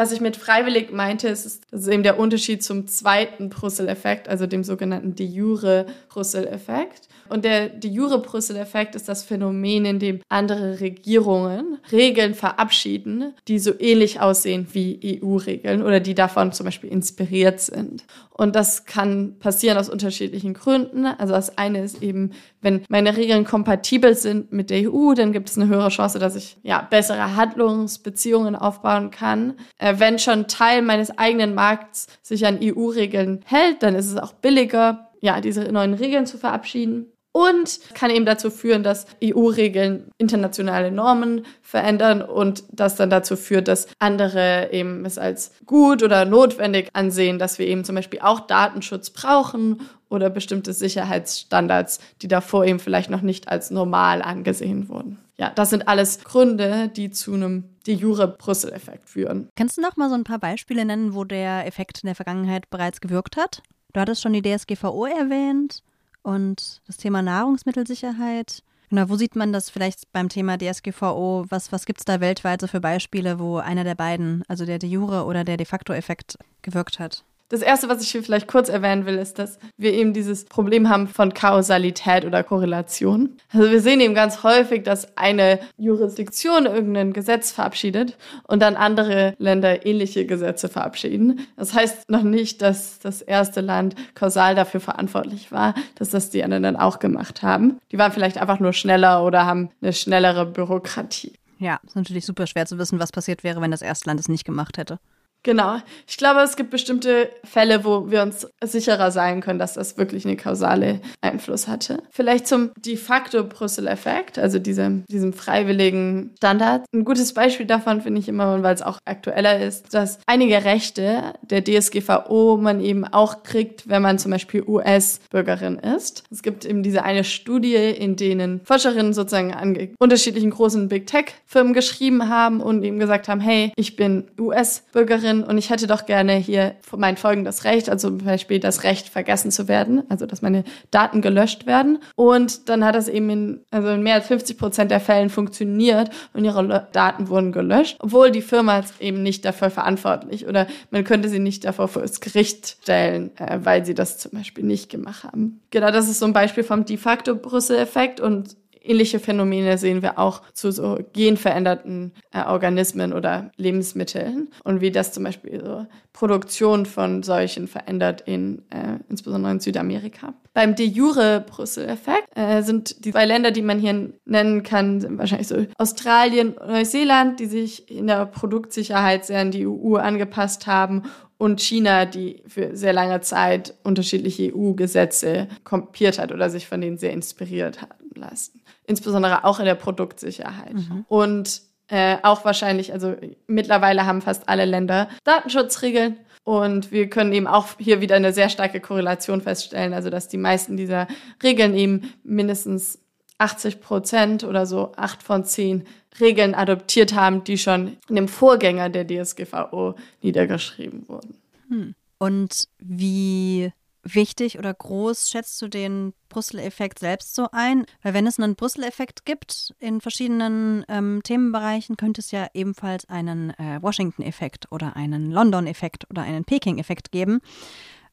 Was ich mit freiwillig meinte, ist, das ist eben der Unterschied zum zweiten Brüssel-Effekt, also dem sogenannten de jure Brüssel-Effekt. Und der de jure Brüssel-Effekt ist das Phänomen, in dem andere Regierungen Regeln verabschieden, die so ähnlich aussehen wie EU-Regeln oder die davon zum Beispiel inspiriert sind. Und das kann passieren aus unterschiedlichen Gründen. Also das eine ist eben, wenn meine Regeln kompatibel sind mit der EU, dann gibt es eine höhere Chance, dass ich ja bessere Handlungsbeziehungen aufbauen kann. Äh, wenn schon Teil meines eigenen Markts sich an EU-Regeln hält, dann ist es auch billiger, ja, diese neuen Regeln zu verabschieden und kann eben dazu führen, dass EU-Regeln internationale Normen verändern und das dann dazu führt, dass andere eben es als gut oder notwendig ansehen, dass wir eben zum Beispiel auch Datenschutz brauchen oder bestimmte Sicherheitsstandards, die davor eben vielleicht noch nicht als normal angesehen wurden. Ja, das sind alles Gründe, die zu einem de jure Brüssel-Effekt führen. Kannst du noch mal so ein paar Beispiele nennen, wo der Effekt in der Vergangenheit bereits gewirkt hat? Du hattest schon die DSGVO erwähnt und das Thema Nahrungsmittelsicherheit. Genau, wo sieht man das vielleicht beim Thema DSGVO? Was, was gibt es da weltweit so für Beispiele, wo einer der beiden, also der de jure oder der de facto Effekt, gewirkt hat? Das Erste, was ich hier vielleicht kurz erwähnen will, ist, dass wir eben dieses Problem haben von Kausalität oder Korrelation. Also wir sehen eben ganz häufig, dass eine Jurisdiktion irgendein Gesetz verabschiedet und dann andere Länder ähnliche Gesetze verabschieden. Das heißt noch nicht, dass das erste Land kausal dafür verantwortlich war, dass das die anderen dann auch gemacht haben. Die waren vielleicht einfach nur schneller oder haben eine schnellere Bürokratie. Ja, ist natürlich super schwer zu wissen, was passiert wäre, wenn das erste Land es nicht gemacht hätte. Genau. Ich glaube, es gibt bestimmte Fälle, wo wir uns sicherer sein können, dass das wirklich eine kausale Einfluss hatte. Vielleicht zum de facto Brüssel-Effekt, also diesem, diesem freiwilligen Standard. Ein gutes Beispiel davon finde ich immer, weil es auch aktueller ist, dass einige Rechte der DSGVO man eben auch kriegt, wenn man zum Beispiel US-Bürgerin ist. Es gibt eben diese eine Studie, in denen Forscherinnen sozusagen an unterschiedlichen großen Big Tech-Firmen geschrieben haben und eben gesagt haben, hey, ich bin US-Bürgerin Bürgerin und ich hätte doch gerne hier mein folgendes Recht, also zum Beispiel das Recht, vergessen zu werden, also dass meine Daten gelöscht werden. Und dann hat das eben in, also in mehr als 50 Prozent der Fällen funktioniert und ihre Daten wurden gelöscht, obwohl die Firma ist eben nicht dafür verantwortlich oder man könnte sie nicht davor vor das Gericht stellen, äh, weil sie das zum Beispiel nicht gemacht haben. Genau, das ist so ein Beispiel vom de facto Brüssel-Effekt und Ähnliche Phänomene sehen wir auch zu so genveränderten äh, Organismen oder Lebensmitteln und wie das zum Beispiel so Produktion von solchen verändert in äh, insbesondere in Südamerika. Beim de jure Brüssel-Effekt äh, sind die zwei Länder, die man hier nennen kann, sind wahrscheinlich so Australien und Neuseeland, die sich in der Produktsicherheit sehr an die EU angepasst haben und China, die für sehr lange Zeit unterschiedliche EU-Gesetze kopiert hat oder sich von denen sehr inspiriert hat lassen. Insbesondere auch in der Produktsicherheit. Mhm. Und äh, auch wahrscheinlich, also mittlerweile haben fast alle Länder Datenschutzregeln. Und wir können eben auch hier wieder eine sehr starke Korrelation feststellen, also dass die meisten dieser Regeln eben mindestens 80 Prozent oder so acht von zehn Regeln adoptiert haben, die schon in dem Vorgänger der DSGVO niedergeschrieben wurden. Hm. Und wie wichtig oder groß schätzt du den Brüssel-Effekt selbst so ein? Weil wenn es einen Brüssel-Effekt gibt in verschiedenen ähm, Themenbereichen, könnte es ja ebenfalls einen äh, Washington-Effekt oder einen London-Effekt oder einen Peking-Effekt geben.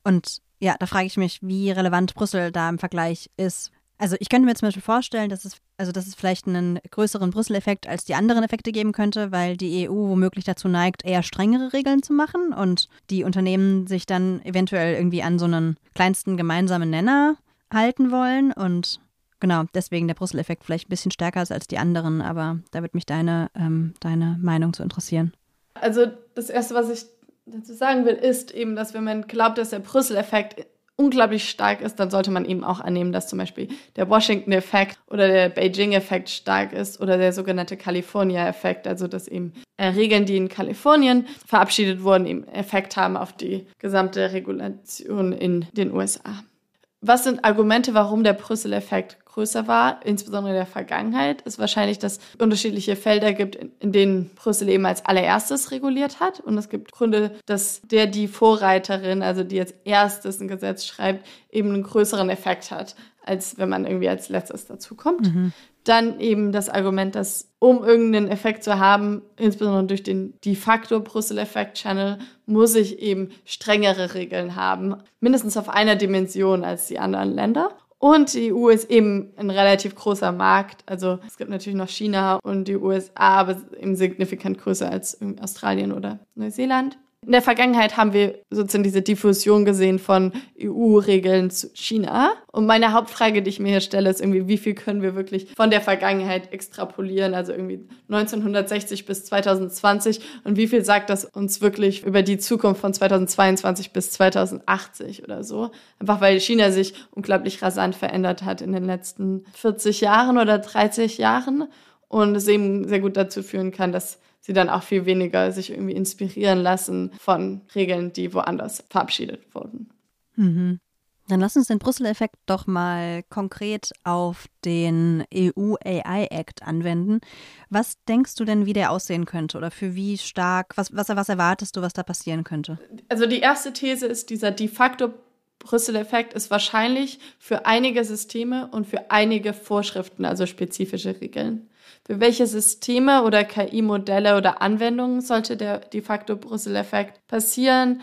Und ja, da frage ich mich, wie relevant Brüssel da im Vergleich ist. Also ich könnte mir zum Beispiel vorstellen, dass es, also dass es vielleicht einen größeren Brüssel-Effekt als die anderen Effekte geben könnte, weil die EU womöglich dazu neigt, eher strengere Regeln zu machen und die Unternehmen sich dann eventuell irgendwie an so einen kleinsten gemeinsamen Nenner halten wollen und genau, deswegen der Brüssel-Effekt vielleicht ein bisschen stärker ist als die anderen, aber da wird mich deine, ähm, deine Meinung zu interessieren. Also das Erste, was ich dazu sagen will, ist eben, dass wenn man glaubt, dass der Brüssel-Effekt unglaublich stark ist, dann sollte man eben auch annehmen, dass zum Beispiel der Washington-Effekt oder der Beijing-Effekt stark ist oder der sogenannte California-Effekt, also dass eben äh, Regeln, die in Kalifornien verabschiedet wurden, eben Effekt haben auf die gesamte Regulation in den USA. Was sind Argumente, warum der Brüssel-Effekt größer war, insbesondere in der Vergangenheit, ist wahrscheinlich, dass es unterschiedliche Felder gibt, in denen Brüssel eben als allererstes reguliert hat. Und es gibt Gründe, dass der die Vorreiterin, also die als erstes ein Gesetz schreibt, eben einen größeren Effekt hat, als wenn man irgendwie als letztes dazukommt. Mhm. Dann eben das Argument, dass um irgendeinen Effekt zu haben, insbesondere durch den de facto Brüssel Effect Channel, muss ich eben strengere Regeln haben, mindestens auf einer Dimension als die anderen Länder. Und die EU ist eben ein relativ großer Markt. Also es gibt natürlich noch China und die USA, aber eben signifikant größer als Australien oder Neuseeland. In der Vergangenheit haben wir sozusagen diese Diffusion gesehen von EU-Regeln zu China. Und meine Hauptfrage, die ich mir hier stelle, ist irgendwie, wie viel können wir wirklich von der Vergangenheit extrapolieren? Also irgendwie 1960 bis 2020. Und wie viel sagt das uns wirklich über die Zukunft von 2022 bis 2080 oder so? Einfach weil China sich unglaublich rasant verändert hat in den letzten 40 Jahren oder 30 Jahren. Und es eben sehr gut dazu führen kann, dass sie dann auch viel weniger sich irgendwie inspirieren lassen von Regeln, die woanders verabschiedet wurden. Mhm. Dann lass uns den Brüssel-Effekt doch mal konkret auf den EU-AI-Act anwenden. Was denkst du denn, wie der aussehen könnte oder für wie stark, was, was, was erwartest du, was da passieren könnte? Also die erste These ist, dieser de facto Brüssel-Effekt ist wahrscheinlich für einige Systeme und für einige Vorschriften, also spezifische Regeln. Für welche Systeme oder KI-Modelle oder Anwendungen sollte der de facto Brüssel-Effekt passieren?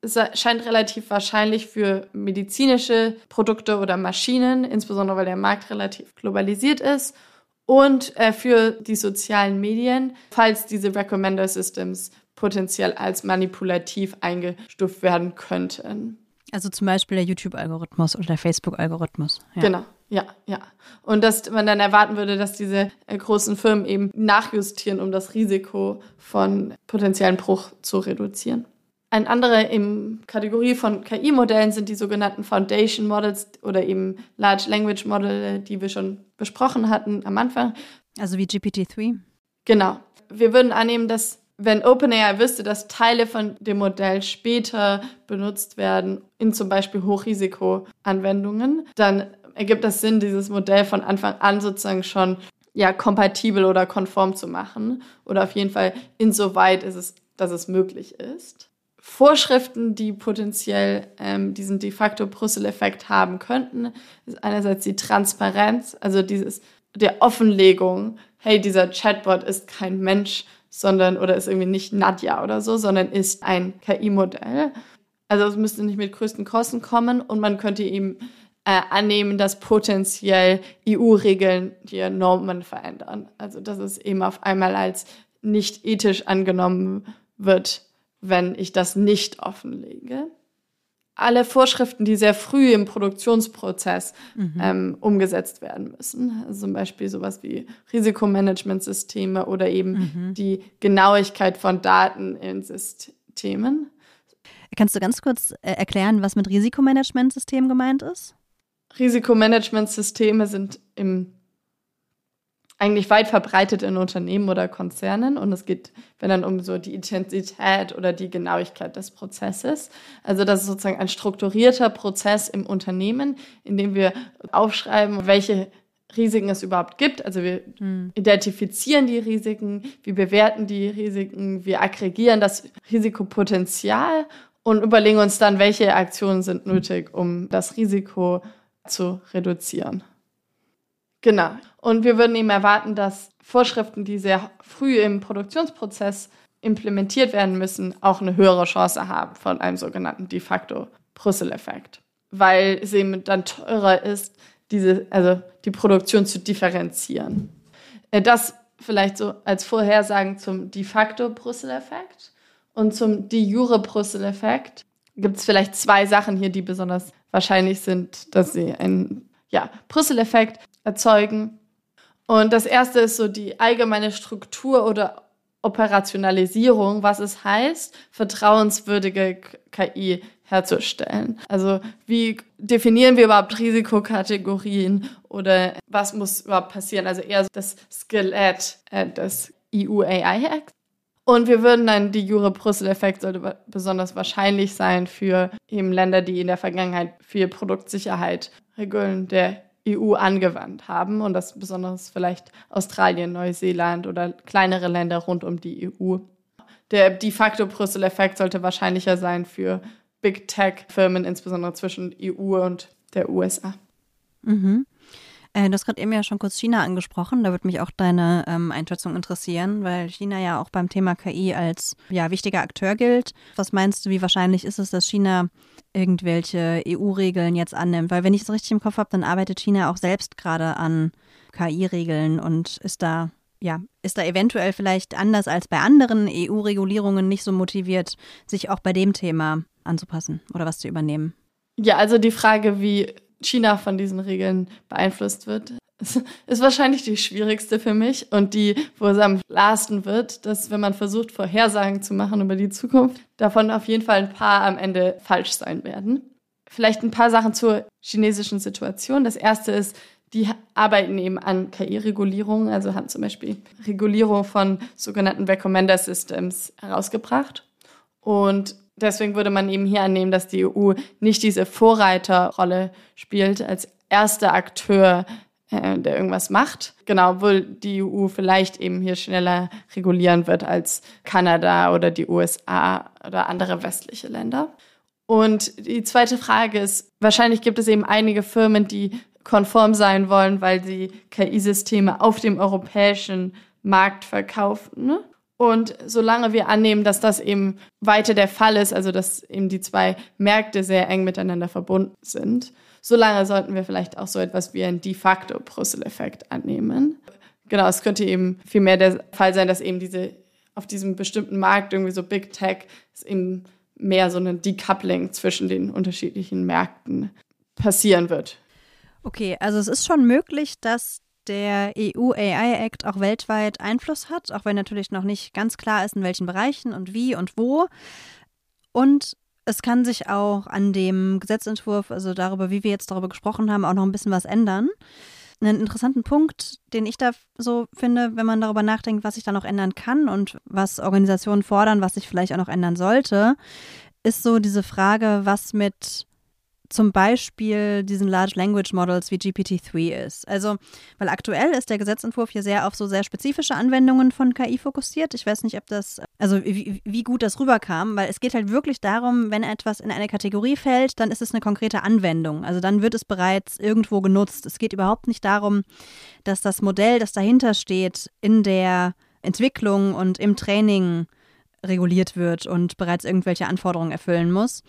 Es scheint relativ wahrscheinlich für medizinische Produkte oder Maschinen, insbesondere weil der Markt relativ globalisiert ist, und äh, für die sozialen Medien, falls diese Recommender Systems potenziell als manipulativ eingestuft werden könnten. Also zum Beispiel der YouTube-Algorithmus oder der Facebook-Algorithmus. Ja. Genau, ja, ja. Und dass man dann erwarten würde, dass diese äh, großen Firmen eben nachjustieren, um das Risiko von potenziellen Bruch zu reduzieren. Eine andere im Kategorie von KI-Modellen sind die sogenannten Foundation Models oder eben Large Language Modelle, die wir schon besprochen hatten am Anfang. Also wie GPT-3? Genau. Wir würden annehmen, dass wenn OpenAI wüsste, dass Teile von dem Modell später benutzt werden, in zum Beispiel Hochrisikoanwendungen, dann ergibt das Sinn, dieses Modell von Anfang an sozusagen schon ja, kompatibel oder konform zu machen. Oder auf jeden Fall insoweit ist es, dass es möglich ist. Vorschriften, die potenziell ähm, diesen de facto Brüssel-Effekt haben könnten, ist einerseits die Transparenz, also dieses der Offenlegung, hey, dieser Chatbot ist kein Mensch, sondern oder ist irgendwie nicht Nadja oder so, sondern ist ein KI-Modell. Also es müsste nicht mit größten Kosten kommen und man könnte eben äh, annehmen, dass potenziell EU-Regeln die Normen verändern. Also dass es eben auf einmal als nicht ethisch angenommen wird, wenn ich das nicht offenlege alle Vorschriften, die sehr früh im Produktionsprozess mhm. ähm, umgesetzt werden müssen. Also zum Beispiel sowas wie Risikomanagementsysteme oder eben mhm. die Genauigkeit von Daten in Systemen. Kannst du ganz kurz äh, erklären, was mit Risikomanagementsystemen gemeint ist? Risikomanagementsysteme sind im eigentlich weit verbreitet in Unternehmen oder Konzernen und es geht, wenn dann um so die Intensität oder die Genauigkeit des Prozesses. Also das ist sozusagen ein strukturierter Prozess im Unternehmen, in dem wir aufschreiben, welche Risiken es überhaupt gibt. Also wir hm. identifizieren die Risiken, wir bewerten die Risiken, wir aggregieren das Risikopotenzial und überlegen uns dann, welche Aktionen sind nötig, um das Risiko zu reduzieren. Genau. Und wir würden eben erwarten, dass Vorschriften, die sehr früh im Produktionsprozess implementiert werden müssen, auch eine höhere Chance haben von einem sogenannten de facto Brüssel-Effekt. Weil es eben dann teurer ist, diese, also die Produktion zu differenzieren. Äh, das vielleicht so als Vorhersagen zum de facto Brüssel-Effekt. Und zum de jure Brüssel-Effekt gibt es vielleicht zwei Sachen hier, die besonders wahrscheinlich sind, dass sie einen ja, Brüssel-Effekt erzeugen. Und das erste ist so die allgemeine Struktur oder Operationalisierung, was es heißt, vertrauenswürdige KI herzustellen. Also wie definieren wir überhaupt Risikokategorien oder was muss überhaupt passieren? Also eher das Skelett äh, des EU AI. Und wir würden dann, die Jure-Brüssel-Effekt sollte besonders wahrscheinlich sein für eben Länder, die in der Vergangenheit viel Produktsicherheit Regeln der EU angewandt haben und das besonders vielleicht Australien, Neuseeland oder kleinere Länder rund um die EU. Der de facto Brüssel-Effekt sollte wahrscheinlicher sein für Big Tech-Firmen, insbesondere zwischen EU und der USA. Mhm. Äh, du hast gerade eben ja schon kurz China angesprochen. Da würde mich auch deine ähm, Einschätzung interessieren, weil China ja auch beim Thema KI als ja, wichtiger Akteur gilt. Was meinst du, wie wahrscheinlich ist es, dass China irgendwelche EU-Regeln jetzt annimmt? Weil wenn ich es richtig im Kopf habe, dann arbeitet China auch selbst gerade an KI-Regeln und ist da ja, ist da eventuell vielleicht anders als bei anderen EU-Regulierungen nicht so motiviert, sich auch bei dem Thema anzupassen oder was zu übernehmen? Ja, also die Frage, wie China von diesen Regeln beeinflusst wird, ist wahrscheinlich die schwierigste für mich und die, wo es am klarsten wird, dass wenn man versucht, Vorhersagen zu machen über die Zukunft, davon auf jeden Fall ein paar am Ende falsch sein werden. Vielleicht ein paar Sachen zur chinesischen Situation. Das erste ist, die arbeiten eben an KI-Regulierung, also haben zum Beispiel Regulierung von sogenannten Recommender Systems herausgebracht. Und deswegen würde man eben hier annehmen, dass die EU nicht diese Vorreiterrolle spielt als erster Akteur, äh, der irgendwas macht. Genau, obwohl die EU vielleicht eben hier schneller regulieren wird als Kanada oder die USA oder andere westliche Länder. Und die zweite Frage ist, wahrscheinlich gibt es eben einige Firmen, die konform sein wollen, weil sie KI-Systeme auf dem europäischen Markt verkaufen. Ne? Und solange wir annehmen, dass das eben weiter der Fall ist, also dass eben die zwei Märkte sehr eng miteinander verbunden sind, solange sollten wir vielleicht auch so etwas wie einen de facto Brüssel-Effekt annehmen. Genau, es könnte eben vielmehr der Fall sein, dass eben diese auf diesem bestimmten Markt irgendwie so Big Tech ist eben mehr so eine Decoupling zwischen den unterschiedlichen Märkten passieren wird. Okay, also es ist schon möglich, dass der EU AI Act auch weltweit Einfluss hat, auch wenn natürlich noch nicht ganz klar ist, in welchen Bereichen und wie und wo. Und es kann sich auch an dem Gesetzentwurf, also darüber, wie wir jetzt darüber gesprochen haben, auch noch ein bisschen was ändern. Einen interessanten Punkt, den ich da so finde, wenn man darüber nachdenkt, was sich da noch ändern kann und was Organisationen fordern, was sich vielleicht auch noch ändern sollte, ist so diese Frage, was mit zum Beispiel diesen Large Language Models wie GPT-3 ist. Also, weil aktuell ist der Gesetzentwurf hier sehr auf so sehr spezifische Anwendungen von KI fokussiert. Ich weiß nicht, ob das, also wie, wie gut das rüberkam, weil es geht halt wirklich darum, wenn etwas in eine Kategorie fällt, dann ist es eine konkrete Anwendung. Also dann wird es bereits irgendwo genutzt. Es geht überhaupt nicht darum, dass das Modell, das dahinter steht, in der Entwicklung und im Training reguliert wird und bereits irgendwelche Anforderungen erfüllen muss.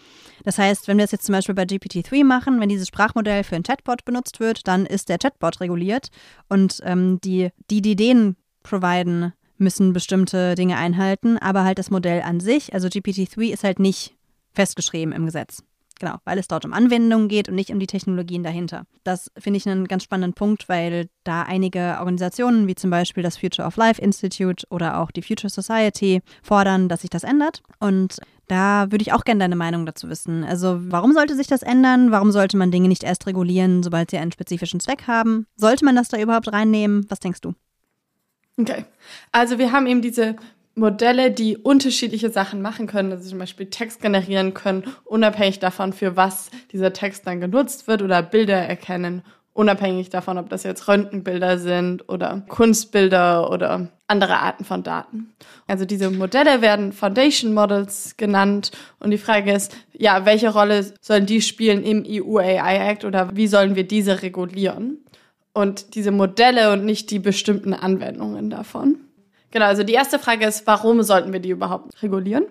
Das heißt, wenn wir es jetzt zum Beispiel bei GPT-3 machen, wenn dieses Sprachmodell für ein Chatbot benutzt wird, dann ist der Chatbot reguliert und ähm, die, die, die den providen, müssen bestimmte Dinge einhalten, aber halt das Modell an sich, also GPT-3 ist halt nicht festgeschrieben im Gesetz. Genau, weil es dort um Anwendungen geht und nicht um die Technologien dahinter. Das finde ich einen ganz spannenden Punkt, weil da einige Organisationen wie zum Beispiel das Future of Life Institute oder auch die Future Society fordern, dass sich das ändert. Und da würde ich auch gerne deine Meinung dazu wissen. Also warum sollte sich das ändern? Warum sollte man Dinge nicht erst regulieren, sobald sie einen spezifischen Zweck haben? Sollte man das da überhaupt reinnehmen? Was denkst du? Okay, also wir haben eben diese Modelle, die unterschiedliche Sachen machen können, also zum Beispiel Text generieren können, unabhängig davon, für was dieser Text dann genutzt wird oder Bilder erkennen, unabhängig davon, ob das jetzt Röntgenbilder sind oder Kunstbilder oder andere Arten von Daten. Also diese Modelle werden Foundation Models genannt und die Frage ist, ja, welche Rolle sollen die spielen im EU AI Act oder wie sollen wir diese regulieren? Und diese Modelle und nicht die bestimmten Anwendungen davon. Genau, also die erste Frage ist, warum sollten wir die überhaupt regulieren?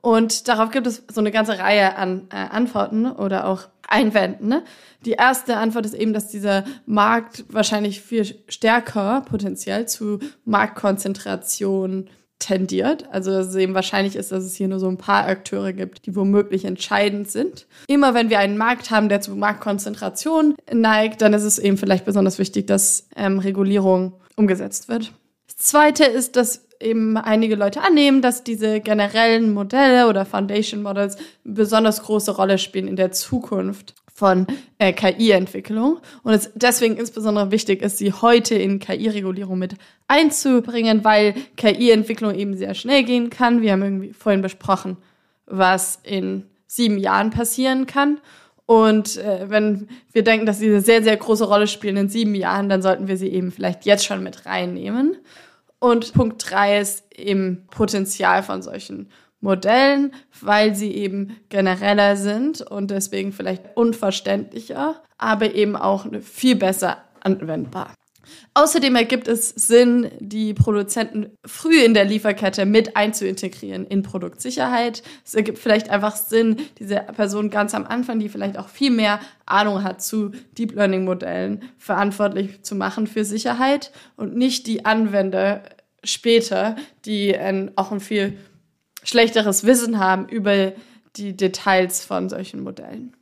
Und darauf gibt es so eine ganze Reihe an äh, Antworten oder auch Einwänden. Ne? Die erste Antwort ist eben, dass dieser Markt wahrscheinlich viel stärker potenziell zu Marktkonzentration tendiert. Also dass es eben wahrscheinlich ist, dass es hier nur so ein paar Akteure gibt, die womöglich entscheidend sind. Immer wenn wir einen Markt haben, der zu Marktkonzentration neigt, dann ist es eben vielleicht besonders wichtig, dass ähm, Regulierung umgesetzt wird. Das Zweite ist, dass eben einige Leute annehmen, dass diese generellen Modelle oder Foundation Models eine besonders große Rolle spielen in der Zukunft von äh, KI-Entwicklung und es deswegen insbesondere wichtig ist, sie heute in KI-Regulierung mit einzubringen, weil KI-Entwicklung eben sehr schnell gehen kann. Wir haben irgendwie vorhin besprochen, was in sieben Jahren passieren kann Und äh, wenn wir denken, dass sie eine sehr, sehr große Rolle spielen in sieben Jahren, dann sollten wir sie eben vielleicht jetzt schon mit reinnehmen. Und Punkt drei ist eben Potenzial von solchen Modellen, weil sie eben genereller sind und deswegen vielleicht unverständlicher, aber eben auch viel besser anwendbar. Außerdem ergibt es Sinn, die Produzenten früh in der Lieferkette mit einzuintegrieren in Produktsicherheit. Es ergibt vielleicht einfach Sinn, diese Person ganz am Anfang, die vielleicht auch viel mehr Ahnung hat zu Deep Learning Modellen, verantwortlich zu machen für Sicherheit und nicht die Anwender später, die ein, auch ein viel schlechteres Wissen haben über die Details von solchen Modellen.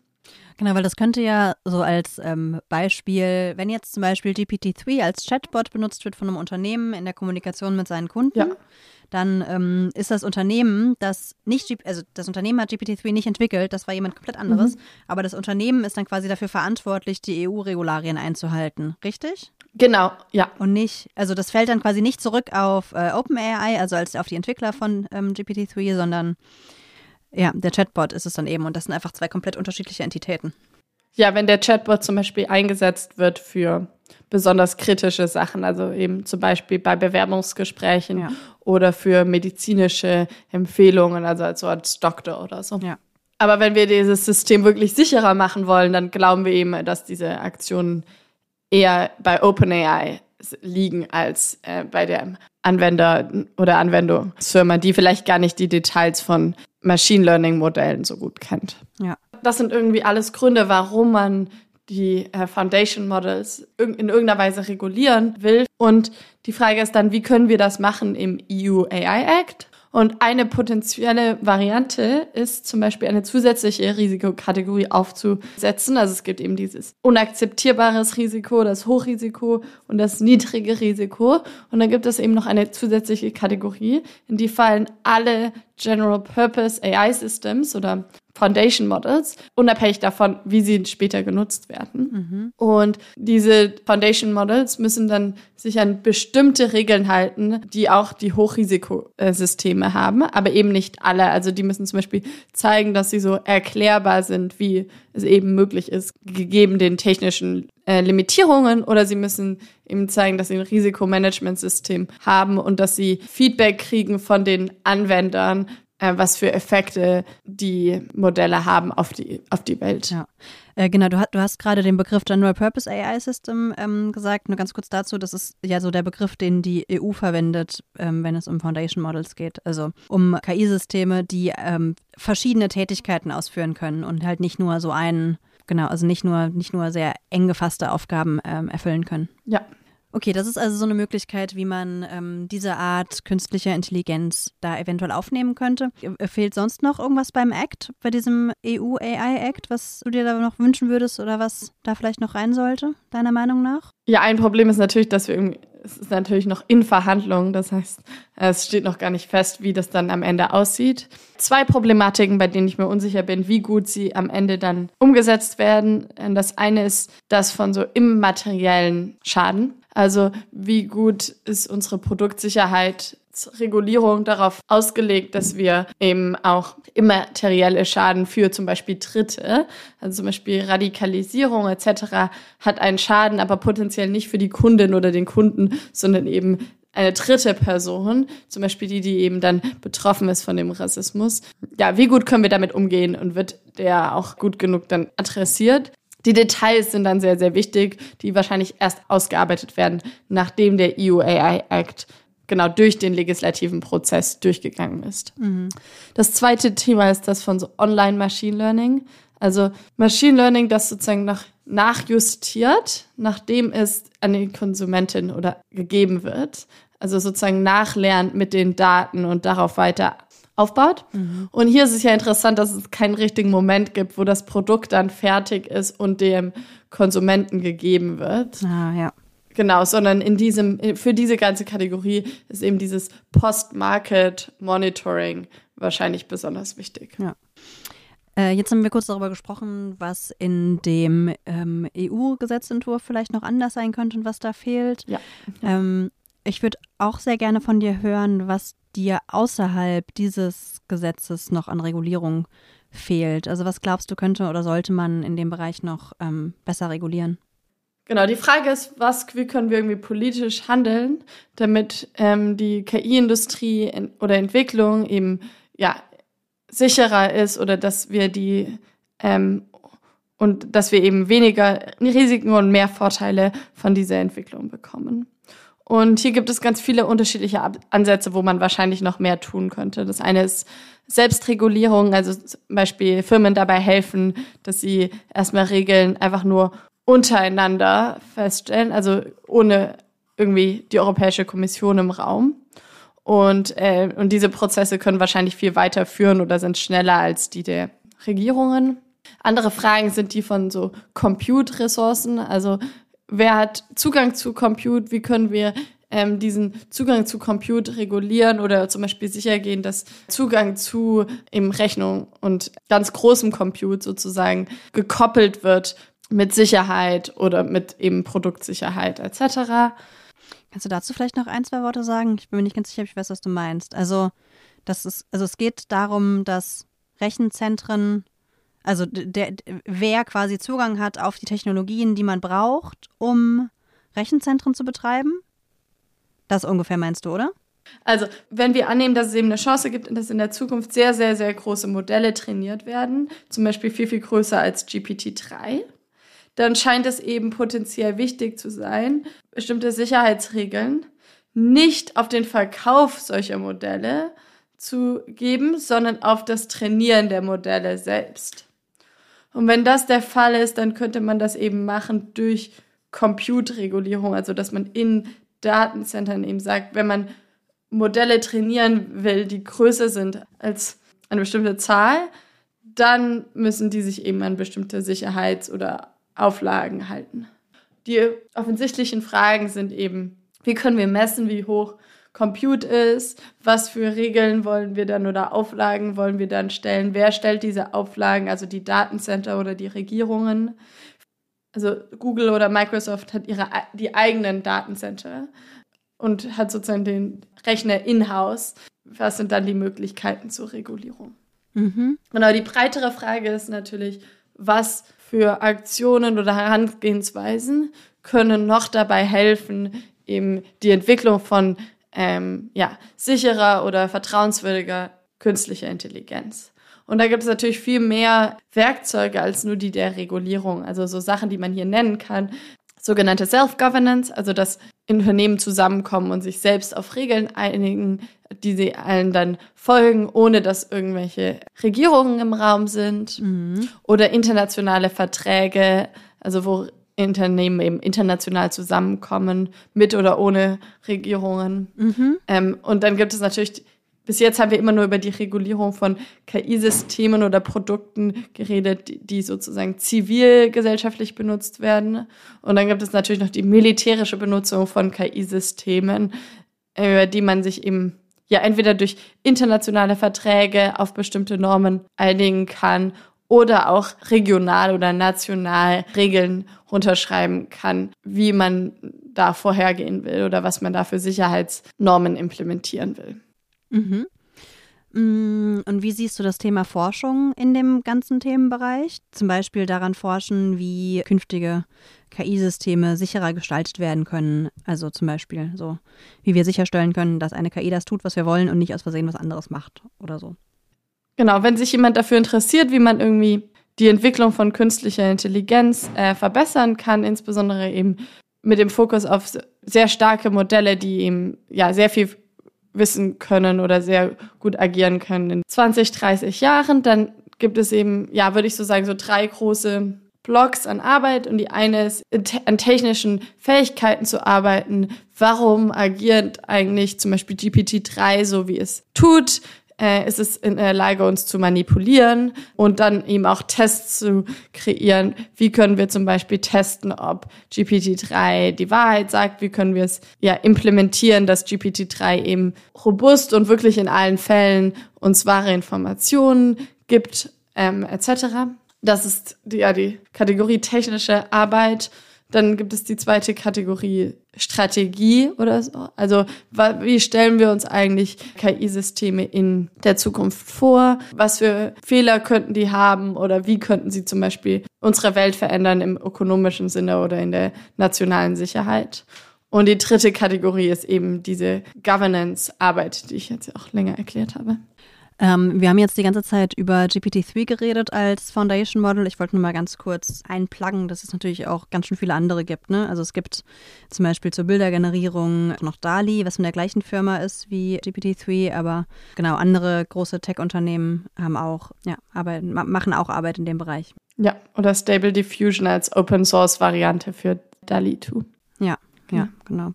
Genau, weil das könnte ja so als ähm, Beispiel, wenn jetzt zum Beispiel GPT-3 als Chatbot benutzt wird von einem Unternehmen in der Kommunikation mit seinen Kunden, ja. dann ähm, ist das Unternehmen, das nicht, also das Unternehmen hat GPT-3 nicht entwickelt, das war jemand komplett anderes, mhm. aber das Unternehmen ist dann quasi dafür verantwortlich, die EU-Regularien einzuhalten, richtig? Genau, ja. Und nicht, also das fällt dann quasi nicht zurück auf äh, OpenAI, also als auf die Entwickler von ähm, GPT-3, sondern ja, der Chatbot ist es dann eben und das sind einfach zwei komplett unterschiedliche Entitäten. Ja, wenn der Chatbot zum Beispiel eingesetzt wird für besonders kritische Sachen, also eben zum Beispiel bei Bewerbungsgesprächen ja. oder für medizinische Empfehlungen, also als, als Doktor oder so. Ja. Aber wenn wir dieses System wirklich sicherer machen wollen, dann glauben wir eben, dass diese Aktionen eher bei OpenAI liegen als äh, bei der Anwender oder Anwendungsfirma, die vielleicht gar nicht die Details von Machine Learning Modellen so gut kennt. Ja. Das sind irgendwie alles Gründe, warum man die äh, Foundation Models in irgendeiner Weise regulieren will. Und die Frage ist dann, wie können wir das machen im EU AI Act? Und eine potenzielle Variante ist zum Beispiel eine zusätzliche Risikokategorie aufzusetzen. Also es gibt eben dieses unakzeptierbares Risiko, das Hochrisiko und das niedrige Risiko. Und dann gibt es eben noch eine zusätzliche Kategorie, in die fallen alle General Purpose AI Systems oder Foundation Models, unabhängig davon, wie sie später genutzt werden. Mhm. Und diese Foundation Models müssen dann sich an bestimmte Regeln halten, die auch die Hochrisikosysteme haben, aber eben nicht alle. Also die müssen zum Beispiel zeigen, dass sie so erklärbar sind, wie es eben möglich ist, gegeben den technischen äh, Limitierungen, oder sie müssen eben zeigen, dass sie ein Risikomanagementsystem haben und dass sie Feedback kriegen von den Anwendern, äh, was für Effekte die Modelle haben auf die, auf die Welt. Ja. Äh, genau, du, du, hast gerade den Begriff General Purpose AI System ähm, gesagt. Nur ganz kurz dazu, das ist ja so der Begriff, den die EU verwendet, ähm, wenn es um Foundation Models geht. Also um KI-Systeme, die ähm, verschiedene Tätigkeiten ausführen können und halt nicht nur so einen, genau, also nicht nur, nicht nur sehr eng gefasste Aufgaben ähm, erfüllen können. Ja, Okay, das ist also so eine Möglichkeit, wie man ähm, diese Art künstlicher Intelligenz da eventuell aufnehmen könnte. Äh, fehlt sonst noch irgendwas beim Act, bei diesem EU AI Act, was du dir da noch wünschen würdest oder was da vielleicht noch rein sollte, deiner Meinung nach? Ja, ein Problem ist natürlich, dass wir irgendwie, es ist natürlich noch in Verhandlungen, das heißt, es steht noch gar nicht fest, wie das dann am Ende aussieht. Zwei Problematiken, bei denen ich mir unsicher bin, wie gut sie am Ende dann umgesetzt werden. Das eine ist das von so immateriellen Schaden. Also wie gut ist unsere Produktsicherheitsregulierung darauf ausgelegt, dass wir eben auch immaterielle Schaden für zum Beispiel Dritte, also zum Beispiel Radikalisierung etc. hat einen Schaden, aber potenziell nicht für die Kundin oder den Kunden, sondern eben eine dritte Person, zum Beispiel die, die eben dann betroffen ist von dem Rassismus. Ja, wie gut können wir damit umgehen und wird der auch gut genug dann adressiert? Die Details sind dann sehr, sehr wichtig, die wahrscheinlich erst ausgearbeitet werden, nachdem der EU AI Act genau durch den legislativen Prozess durchgegangen ist. Mhm. Das zweite Thema ist das von so Online Machine Learning. Also Machine Learning, das sozusagen noch nachjustiert, nachdem es an die Konsumentin oder gegeben wird. Also sozusagen nachlernt mit den Daten und darauf weiter aufbaut. Mhm. Und hier ist es ja interessant, dass es keinen richtigen Moment gibt, wo das Produkt dann fertig ist und dem Konsumenten gegeben wird. Ah, ja. Genau, sondern in diesem, für diese ganze Kategorie ist eben dieses Post-Market-Monitoring wahrscheinlich besonders wichtig. Ja. Äh, jetzt haben wir kurz darüber gesprochen, was in dem ähm, EU-Gesetzentwurf vielleicht noch anders sein könnte und was da fehlt. Ja. Ähm, ich würde auch sehr gerne von dir hören, was dir außerhalb dieses Gesetzes noch an Regulierung fehlt? Also was glaubst du, könnte oder sollte man in dem Bereich noch ähm, besser regulieren? Genau, die Frage ist, was, wie können wir irgendwie politisch handeln, damit ähm, die KI-Industrie oder Entwicklung eben ja sicherer ist oder dass wir die ähm, und dass wir eben weniger Risiken und mehr Vorteile von dieser Entwicklung bekommen. Und hier gibt es ganz viele unterschiedliche Ansätze, wo man wahrscheinlich noch mehr tun könnte. Das eine ist Selbstregulierung, also zum Beispiel Firmen dabei helfen, dass sie erstmal Regeln einfach nur untereinander feststellen, also ohne irgendwie die Europäische Kommission im Raum. Und, äh, und diese Prozesse können wahrscheinlich viel weiter führen oder sind schneller als die der Regierungen. Andere Fragen sind die von so Compute-Ressourcen. Also wer hat Zugang zu Compute? Wie können wir ähm, diesen Zugang zu Compute regulieren oder zum Beispiel sicher gehen, dass Zugang zu eben Rechnung und ganz großem Compute sozusagen gekoppelt wird mit Sicherheit oder mit eben Produktsicherheit etc. Kannst du dazu vielleicht noch ein, zwei Worte sagen? Ich bin mir nicht ganz sicher, ob ich weiß, was du meinst. Also, das ist, also es geht darum, dass Rechenzentren, also der, wer quasi Zugang hat auf die Technologien, die man braucht, um Rechenzentren zu betreiben. Das ungefähr meinst du, oder? Also, wenn wir annehmen, dass es eben eine Chance gibt, dass in der Zukunft sehr, sehr, sehr große Modelle trainiert werden, zum Beispiel viel, viel größer als GPT-3, dann scheint es eben potenziell wichtig zu sein, bestimmte Sicherheitsregeln nicht auf den Verkauf solcher Modelle zu geben, sondern auf das Trainieren der Modelle selbst. Und wenn das der Fall ist, dann könnte man das eben machen durch Compute-Regulierung, also dass man in Datenzentren eben sagt, wenn man Modelle trainieren will, die größer sind als eine bestimmte Zahl, dann müssen die sich eben an bestimmte Sicherheits- oder Auflagen halten. Die offensichtlichen Fragen sind eben, wie können wir messen, wie hoch Compute ist, was für Regeln wollen wir dann oder Auflagen wollen wir dann stellen, wer stellt diese Auflagen, also die Datencenter oder die Regierungen. Also Google oder Microsoft hat ihre die eigenen Datencenter und hat sozusagen den Rechner in-house. Was sind dann die Möglichkeiten zur Regulierung? Mhm. Genau, die breitere Frage ist natürlich, was für Aktionen oder Herangehensweisen können noch dabei helfen, eben die Entwicklung von ähm, ja, sicherer oder vertrauenswürdiger künstlicher Intelligenz. Und da gibt es natürlich viel mehr Werkzeuge als nur die der Regulierung. Also so Sachen, die man hier nennen kann. Sogenannte Self-Governance, also dass Unternehmen zusammenkommen und sich selbst auf Regeln einigen, die sie allen dann folgen, ohne dass irgendwelche Regierungen im Raum sind. Mhm. Oder internationale Verträge, also wo Unternehmen eben international zusammenkommen, mit oder ohne Regierungen. Mhm. Ähm, und dann gibt es natürlich, bis jetzt haben wir immer nur über die Regulierung von KI-Systemen oder Produkten geredet, die, die sozusagen zivilgesellschaftlich benutzt werden. Und dann gibt es natürlich noch die militärische Benutzung von KI-Systemen, über die man sich eben ja entweder durch internationale Verträge auf bestimmte Normen einigen kann oder auch regional oder national Regeln runterschreiben kann, wie man da vorhergehen will oder was man da für Sicherheitsnormen implementieren will. Mhm. Mm, und wie siehst du das Thema Forschung in dem ganzen Themenbereich? Zum Beispiel daran forschen, wie künftige KI-Systeme sicherer gestaltet werden können. Also zum Beispiel so, wie wir sicherstellen können, dass eine KI das tut, was wir wollen und nicht aus Versehen was anderes macht oder so. Genau, wenn sich jemand dafür interessiert, wie man irgendwie die Entwicklung von künstlicher Intelligenz äh, verbessern kann, insbesondere eben mit dem Fokus auf sehr starke Modelle, die eben ja sehr viel wissen können oder sehr gut agieren können in 20, 30 Jahren, dann gibt es eben, ja, würde ich so sagen, so drei große Blocks an Arbeit und die eine ist, an technischen Fähigkeiten zu arbeiten. Warum agiert eigentlich zum Beispiel GPT-3 so, wie es tut? Äh, ist es in der Lage, uns zu manipulieren und dann eben auch Tests zu kreieren. Wie können wir zum Beispiel testen, ob GPT-3 die Wahrheit sagt? Wie können wir es ja implementieren, dass GPT-3 eben robust und wirklich in allen Fällen uns wahre Informationen gibt, ähm, etc. Das ist die, ja die Kategorie technische Arbeit. Dann gibt es die zweite Kategorie Strategie oder so. Also wie stellen wir uns eigentlich KI-Systeme in der Zukunft vor? Was für Fehler könnten die haben oder wie könnten sie zum Beispiel unsere Welt verändern im ökonomischen Sinne oder in der nationalen Sicherheit? Und die dritte Kategorie ist eben diese Governance-Arbeit, die ich jetzt auch länger erklärt habe. Ähm, wir haben jetzt die ganze Zeit über GPT-3 geredet als Foundation Model. Ich wollte nur mal ganz kurz einpluggen, dass es natürlich auch ganz schön viele andere gibt. Ne? Also es gibt zum Beispiel zur Bildergenerierung noch DALI, was von der gleichen Firma ist wie GPT-3, aber genau, andere große Tech-Unternehmen haben auch, ja, Arbeit, machen auch Arbeit in dem Bereich. Ja, oder Stable Diffusion als Open-Source-Variante für DALI 2. Ja, ja, genau.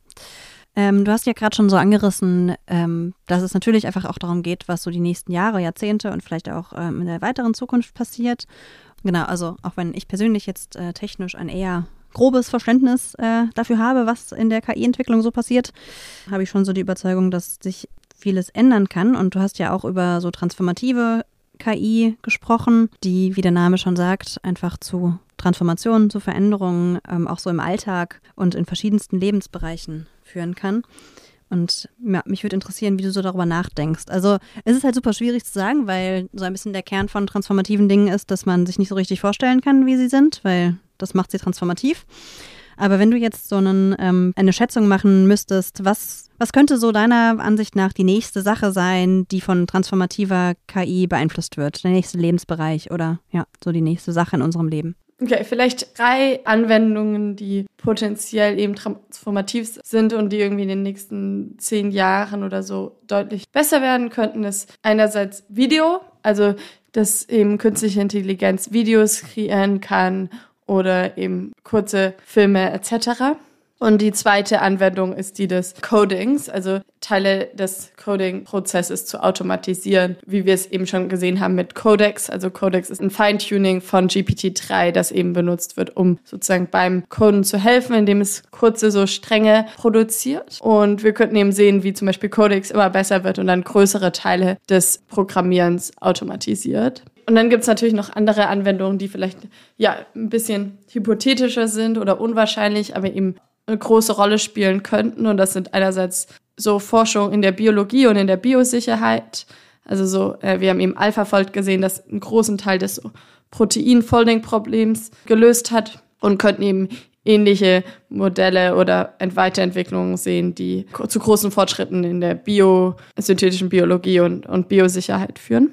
Ähm, du hast ja gerade schon so angerissen, ähm, dass es natürlich einfach auch darum geht, was so die nächsten Jahre, Jahrzehnte und vielleicht auch ähm, in der weiteren Zukunft passiert. Genau, also auch wenn ich persönlich jetzt äh, technisch ein eher grobes Verständnis äh, dafür habe, was in der KI-Entwicklung so passiert, habe ich schon so die Überzeugung, dass sich vieles ändern kann. Und du hast ja auch über so transformative KI gesprochen, die, wie der Name schon sagt, einfach zu Transformationen, zu Veränderungen ähm, auch so im Alltag und in verschiedensten Lebensbereichen führen kann. Und ja, mich würde interessieren, wie du so darüber nachdenkst. Also es ist halt super schwierig zu sagen, weil so ein bisschen der Kern von transformativen Dingen ist, dass man sich nicht so richtig vorstellen kann, wie sie sind, weil das macht sie transformativ. Aber wenn du jetzt so einen, ähm, eine Schätzung machen müsstest, was, was könnte so deiner Ansicht nach die nächste Sache sein, die von transformativer KI beeinflusst wird? Der nächste Lebensbereich oder ja, so die nächste Sache in unserem Leben? Okay, vielleicht drei Anwendungen, die potenziell eben transformativ sind und die irgendwie in den nächsten zehn Jahren oder so deutlich besser werden könnten, ist einerseits Video, also dass eben künstliche Intelligenz Videos kreieren kann oder eben kurze Filme etc. Und die zweite Anwendung ist die des Codings, also Teile des Coding-Prozesses zu automatisieren, wie wir es eben schon gesehen haben mit Codex. Also Codex ist ein Feintuning von GPT-3, das eben benutzt wird, um sozusagen beim Coden zu helfen, indem es kurze so Stränge produziert. Und wir könnten eben sehen, wie zum Beispiel Codex immer besser wird und dann größere Teile des Programmierens automatisiert. Und dann gibt es natürlich noch andere Anwendungen, die vielleicht ja ein bisschen hypothetischer sind oder unwahrscheinlich, aber eben eine große Rolle spielen könnten. Und das sind einerseits so Forschung in der Biologie und in der Biosicherheit. Also so, äh, wir haben eben AlphaFold gesehen, das einen großen Teil des Protein-Folding-Problems gelöst hat und könnten eben ähnliche Modelle oder Weiterentwicklungen sehen, die zu großen Fortschritten in der Bio, synthetischen Biologie und, und Biosicherheit führen.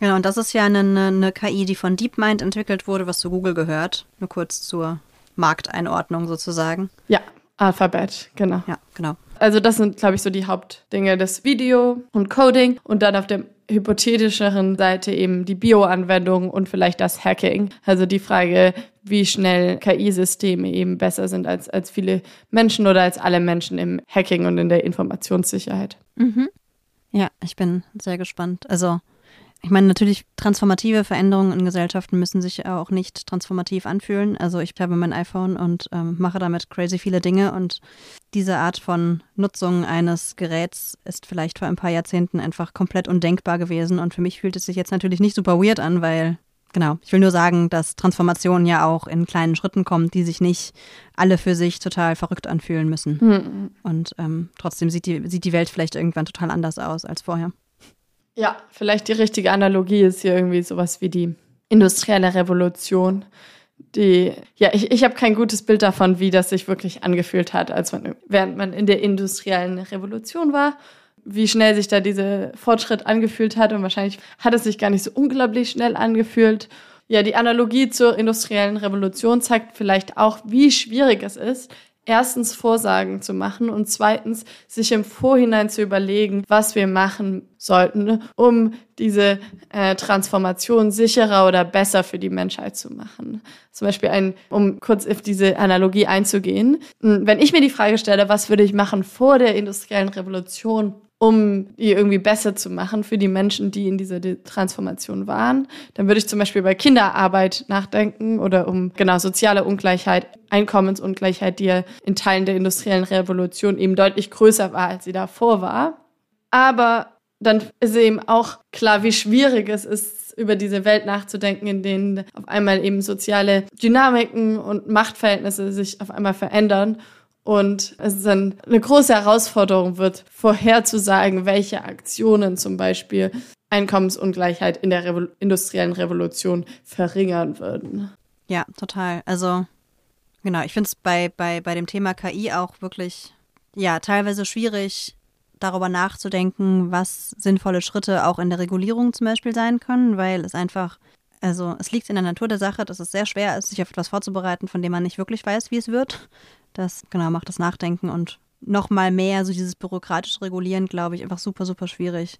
Genau, und das ist ja eine, eine KI, die von DeepMind entwickelt wurde, was zu Google gehört. Nur kurz zur Markteinordnung sozusagen. Ja, Alphabet, genau. Ja, genau. Also das sind, glaube ich, so die Hauptdinge, das Video und Coding und dann auf der hypothetischeren Seite eben die Bio-Anwendung und vielleicht das Hacking. Also die Frage, wie schnell KI-Systeme eben besser sind als, als viele Menschen oder als alle Menschen im Hacking und in der Informationssicherheit. Mhm. Ja, ich bin sehr gespannt. Also ich meine, natürlich transformative Veränderungen in Gesellschaften müssen sich auch nicht transformativ anfühlen. Also ich habe mein iPhone und ähm, mache damit crazy viele Dinge und diese Art von Nutzung eines Geräts ist vielleicht vor ein paar Jahrzehnten einfach komplett undenkbar gewesen und für mich fühlt es sich jetzt natürlich nicht super weird an, weil genau, ich will nur sagen, dass Transformation ja auch in kleinen Schritten kommt, die sich nicht alle für sich total verrückt anfühlen müssen. Mhm. Und ähm, trotzdem sieht die, sieht die Welt vielleicht irgendwann total anders aus als vorher. Ja, vielleicht die richtige Analogie ist hier irgendwie sowas wie die industrielle Revolution. Die, ja, ich, ich habe kein gutes Bild davon, wie das sich wirklich angefühlt hat, als man, während man in der industriellen Revolution war, wie schnell sich da dieser Fortschritt angefühlt hat und wahrscheinlich hat es sich gar nicht so unglaublich schnell angefühlt. Ja, die Analogie zur industriellen Revolution zeigt vielleicht auch, wie schwierig es ist, erstens Vorsagen zu machen und zweitens sich im Vorhinein zu überlegen, was wir machen sollten, um diese äh, Transformation sicherer oder besser für die Menschheit zu machen. Zum Beispiel ein, um kurz auf diese Analogie einzugehen. Wenn ich mir die Frage stelle, was würde ich machen vor der industriellen Revolution, um die irgendwie besser zu machen für die Menschen, die in dieser Transformation waren. Dann würde ich zum Beispiel bei Kinderarbeit nachdenken oder um genau soziale Ungleichheit, Einkommensungleichheit, die ja in Teilen der industriellen Revolution eben deutlich größer war, als sie davor war. Aber dann ist eben auch klar, wie schwierig es ist, über diese Welt nachzudenken, in denen auf einmal eben soziale Dynamiken und Machtverhältnisse sich auf einmal verändern. Und es dann eine große Herausforderung wird, vorherzusagen, welche Aktionen zum Beispiel Einkommensungleichheit in der Revo industriellen Revolution verringern würden. Ja, total. Also genau, ich finde es bei, bei, bei dem Thema KI auch wirklich, ja, teilweise schwierig, darüber nachzudenken, was sinnvolle Schritte auch in der Regulierung zum Beispiel sein können, weil es einfach, also es liegt in der Natur der Sache, dass es sehr schwer ist, sich auf etwas vorzubereiten, von dem man nicht wirklich weiß, wie es wird. Das genau macht das Nachdenken und nochmal mehr so dieses bürokratische Regulieren, glaube ich, einfach super, super schwierig.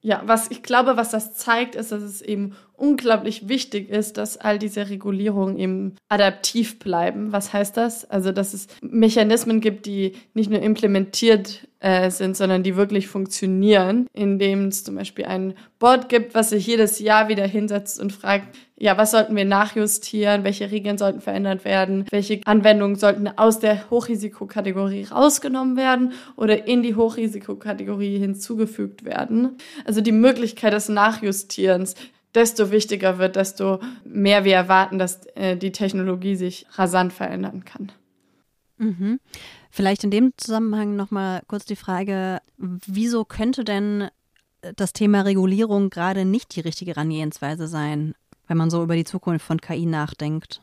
Ja, was ich glaube, was das zeigt, ist, dass es eben unglaublich wichtig ist, dass all diese Regulierungen eben adaptiv bleiben. Was heißt das? Also, dass es Mechanismen gibt, die nicht nur implementiert äh, sind, sondern die wirklich funktionieren, indem es zum Beispiel ein Board gibt, was sich jedes Jahr wieder hinsetzt und fragt, ja, was sollten wir nachjustieren, welche Regeln sollten verändert werden, welche Anwendungen sollten aus der Hochrisikokategorie rausgenommen werden oder in die Hochrisikokategorie hinzugefügt werden. Also die Möglichkeit des Nachjustierens, desto wichtiger wird, desto mehr wir erwarten, dass äh, die Technologie sich rasant verändern kann. Mhm. Vielleicht in dem Zusammenhang nochmal kurz die Frage, wieso könnte denn das Thema Regulierung gerade nicht die richtige Herangehensweise sein, wenn man so über die Zukunft von KI nachdenkt?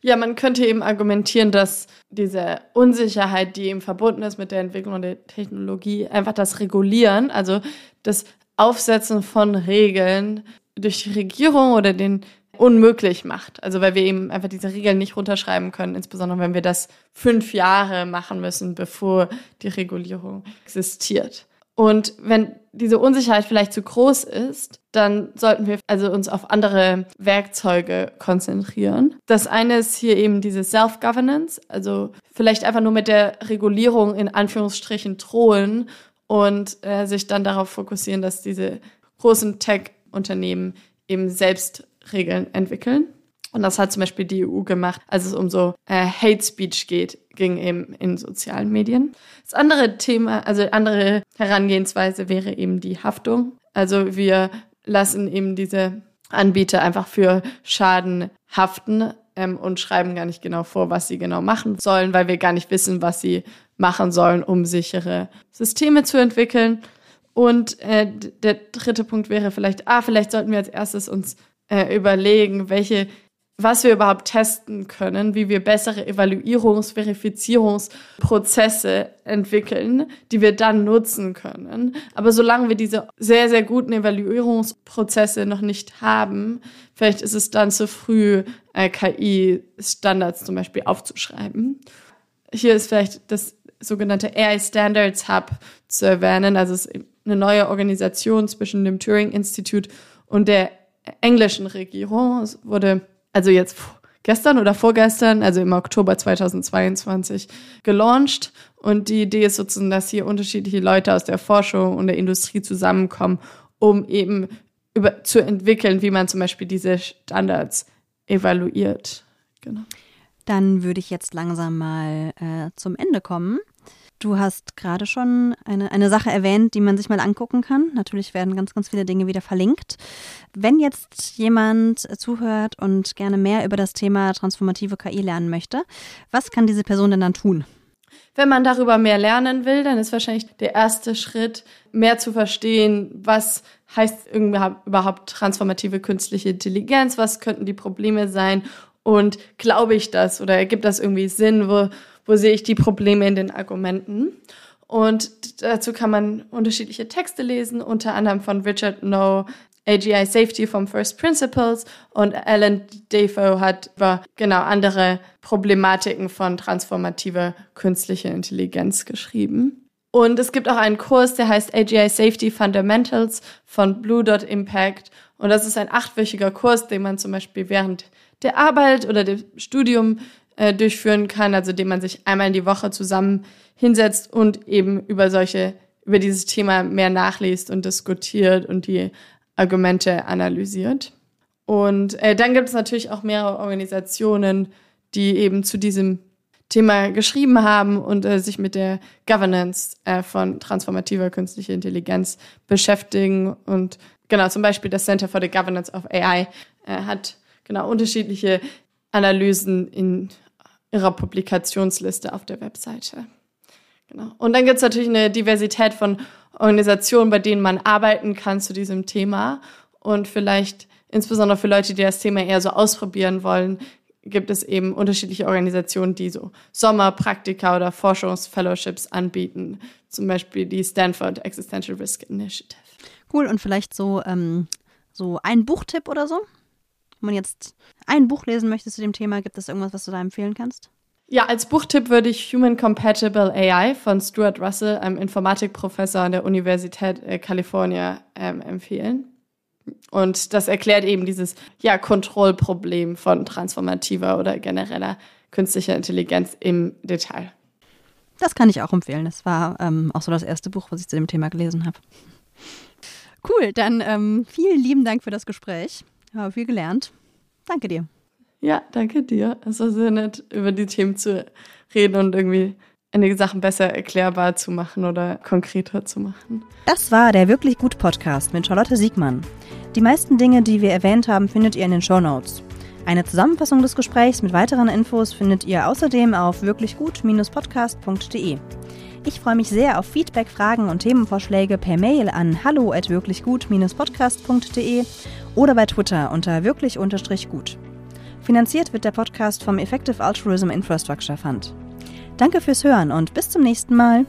Ja, man könnte eben argumentieren, dass diese Unsicherheit, die eben verbunden ist mit der Entwicklung der Technologie, einfach das Regulieren, also das Aufsetzen von Regeln durch die Regierung oder den unmöglich macht. Also weil wir eben einfach diese Regeln nicht runterschreiben können, insbesondere wenn wir das fünf Jahre machen müssen, bevor die Regulierung existiert. Und wenn diese Unsicherheit vielleicht zu groß ist, dann sollten wir also uns auf andere Werkzeuge konzentrieren. Das eine ist hier eben diese Self-Governance, also vielleicht einfach nur mit der Regulierung in Anführungsstrichen drohen und äh, sich dann darauf fokussieren, dass diese großen Tech-Unternehmen eben selbst Regeln entwickeln. Und das hat zum Beispiel die EU gemacht, als es um so äh, Hate Speech geht, ging eben in sozialen Medien. Das andere Thema, also andere Herangehensweise wäre eben die Haftung. Also wir lassen eben diese Anbieter einfach für Schaden haften ähm, und schreiben gar nicht genau vor, was sie genau machen sollen, weil wir gar nicht wissen, was sie machen sollen, um sichere Systeme zu entwickeln. Und äh, der dritte Punkt wäre vielleicht, ah, vielleicht sollten wir als erstes uns äh, überlegen, welche, was wir überhaupt testen können, wie wir bessere Evaluierungs-, Verifizierungsprozesse entwickeln, die wir dann nutzen können. Aber solange wir diese sehr, sehr guten Evaluierungsprozesse noch nicht haben, vielleicht ist es dann zu früh, äh, KI-Standards zum Beispiel aufzuschreiben. Hier ist vielleicht das sogenannte AI Standards Hub zu erwähnen. Also es ist eine neue Organisation zwischen dem Turing Institute und der englischen Regierung. Es wurde also jetzt gestern oder vorgestern, also im Oktober 2022, gelauncht. Und die Idee ist sozusagen, dass hier unterschiedliche Leute aus der Forschung und der Industrie zusammenkommen, um eben über, zu entwickeln, wie man zum Beispiel diese Standards evaluiert. Genau. Dann würde ich jetzt langsam mal äh, zum Ende kommen. Du hast gerade schon eine, eine Sache erwähnt, die man sich mal angucken kann. Natürlich werden ganz, ganz viele Dinge wieder verlinkt. Wenn jetzt jemand zuhört und gerne mehr über das Thema transformative KI lernen möchte, was kann diese Person denn dann tun? Wenn man darüber mehr lernen will, dann ist wahrscheinlich der erste Schritt, mehr zu verstehen, was heißt überhaupt transformative künstliche Intelligenz, was könnten die Probleme sein und glaube ich das oder ergibt das irgendwie Sinn, wo, wo sehe ich die Probleme in den Argumenten. Und dazu kann man unterschiedliche Texte lesen, unter anderem von Richard No, AGI Safety from First Principles und Alan Defoe hat über genau andere Problematiken von transformativer künstlicher Intelligenz geschrieben. Und es gibt auch einen Kurs, der heißt AGI Safety Fundamentals von Blue Dot Impact. Und das ist ein achtwöchiger Kurs, den man zum Beispiel während der Arbeit oder dem Studium äh, durchführen kann, also dem man sich einmal in die Woche zusammen hinsetzt und eben über solche, über dieses Thema mehr nachliest und diskutiert und die Argumente analysiert. Und äh, dann gibt es natürlich auch mehrere Organisationen, die eben zu diesem Thema geschrieben haben und äh, sich mit der Governance äh, von transformativer künstlicher Intelligenz beschäftigen. Und genau, zum Beispiel das Center for the Governance of AI äh, hat genau unterschiedliche Analysen in ihrer Publikationsliste auf der Webseite. Genau. Und dann gibt es natürlich eine Diversität von Organisationen, bei denen man arbeiten kann zu diesem Thema. Und vielleicht insbesondere für Leute, die das Thema eher so ausprobieren wollen, gibt es eben unterschiedliche Organisationen, die so Sommerpraktika oder Forschungsfellowships anbieten. Zum Beispiel die Stanford Existential Risk Initiative. Cool. Und vielleicht so, ähm, so ein Buchtipp oder so? Wenn man jetzt ein Buch lesen möchte zu dem Thema, gibt es irgendwas, was du da empfehlen kannst? Ja, als Buchtipp würde ich Human Compatible AI von Stuart Russell, einem Informatikprofessor an der Universität äh, California, ähm, empfehlen. Und das erklärt eben dieses ja, Kontrollproblem von transformativer oder genereller künstlicher Intelligenz im Detail. Das kann ich auch empfehlen. Das war ähm, auch so das erste Buch, was ich zu dem Thema gelesen habe. Cool, dann ähm, vielen lieben Dank für das Gespräch. Ich habe viel gelernt. Danke dir. Ja, danke dir. Es war sehr nett, über die Themen zu reden und irgendwie einige Sachen besser erklärbar zu machen oder konkreter zu machen. Das war der Wirklich Gut Podcast mit Charlotte Siegmann. Die meisten Dinge, die wir erwähnt haben, findet ihr in den Show Notes. Eine Zusammenfassung des Gesprächs mit weiteren Infos findet ihr außerdem auf wirklichgut-podcast.de. Ich freue mich sehr auf Feedback, Fragen und Themenvorschläge per Mail an hallo@wirklichgut-podcast.de oder bei Twitter unter wirklich-gut. Finanziert wird der Podcast vom Effective Altruism Infrastructure Fund. Danke fürs Hören und bis zum nächsten Mal.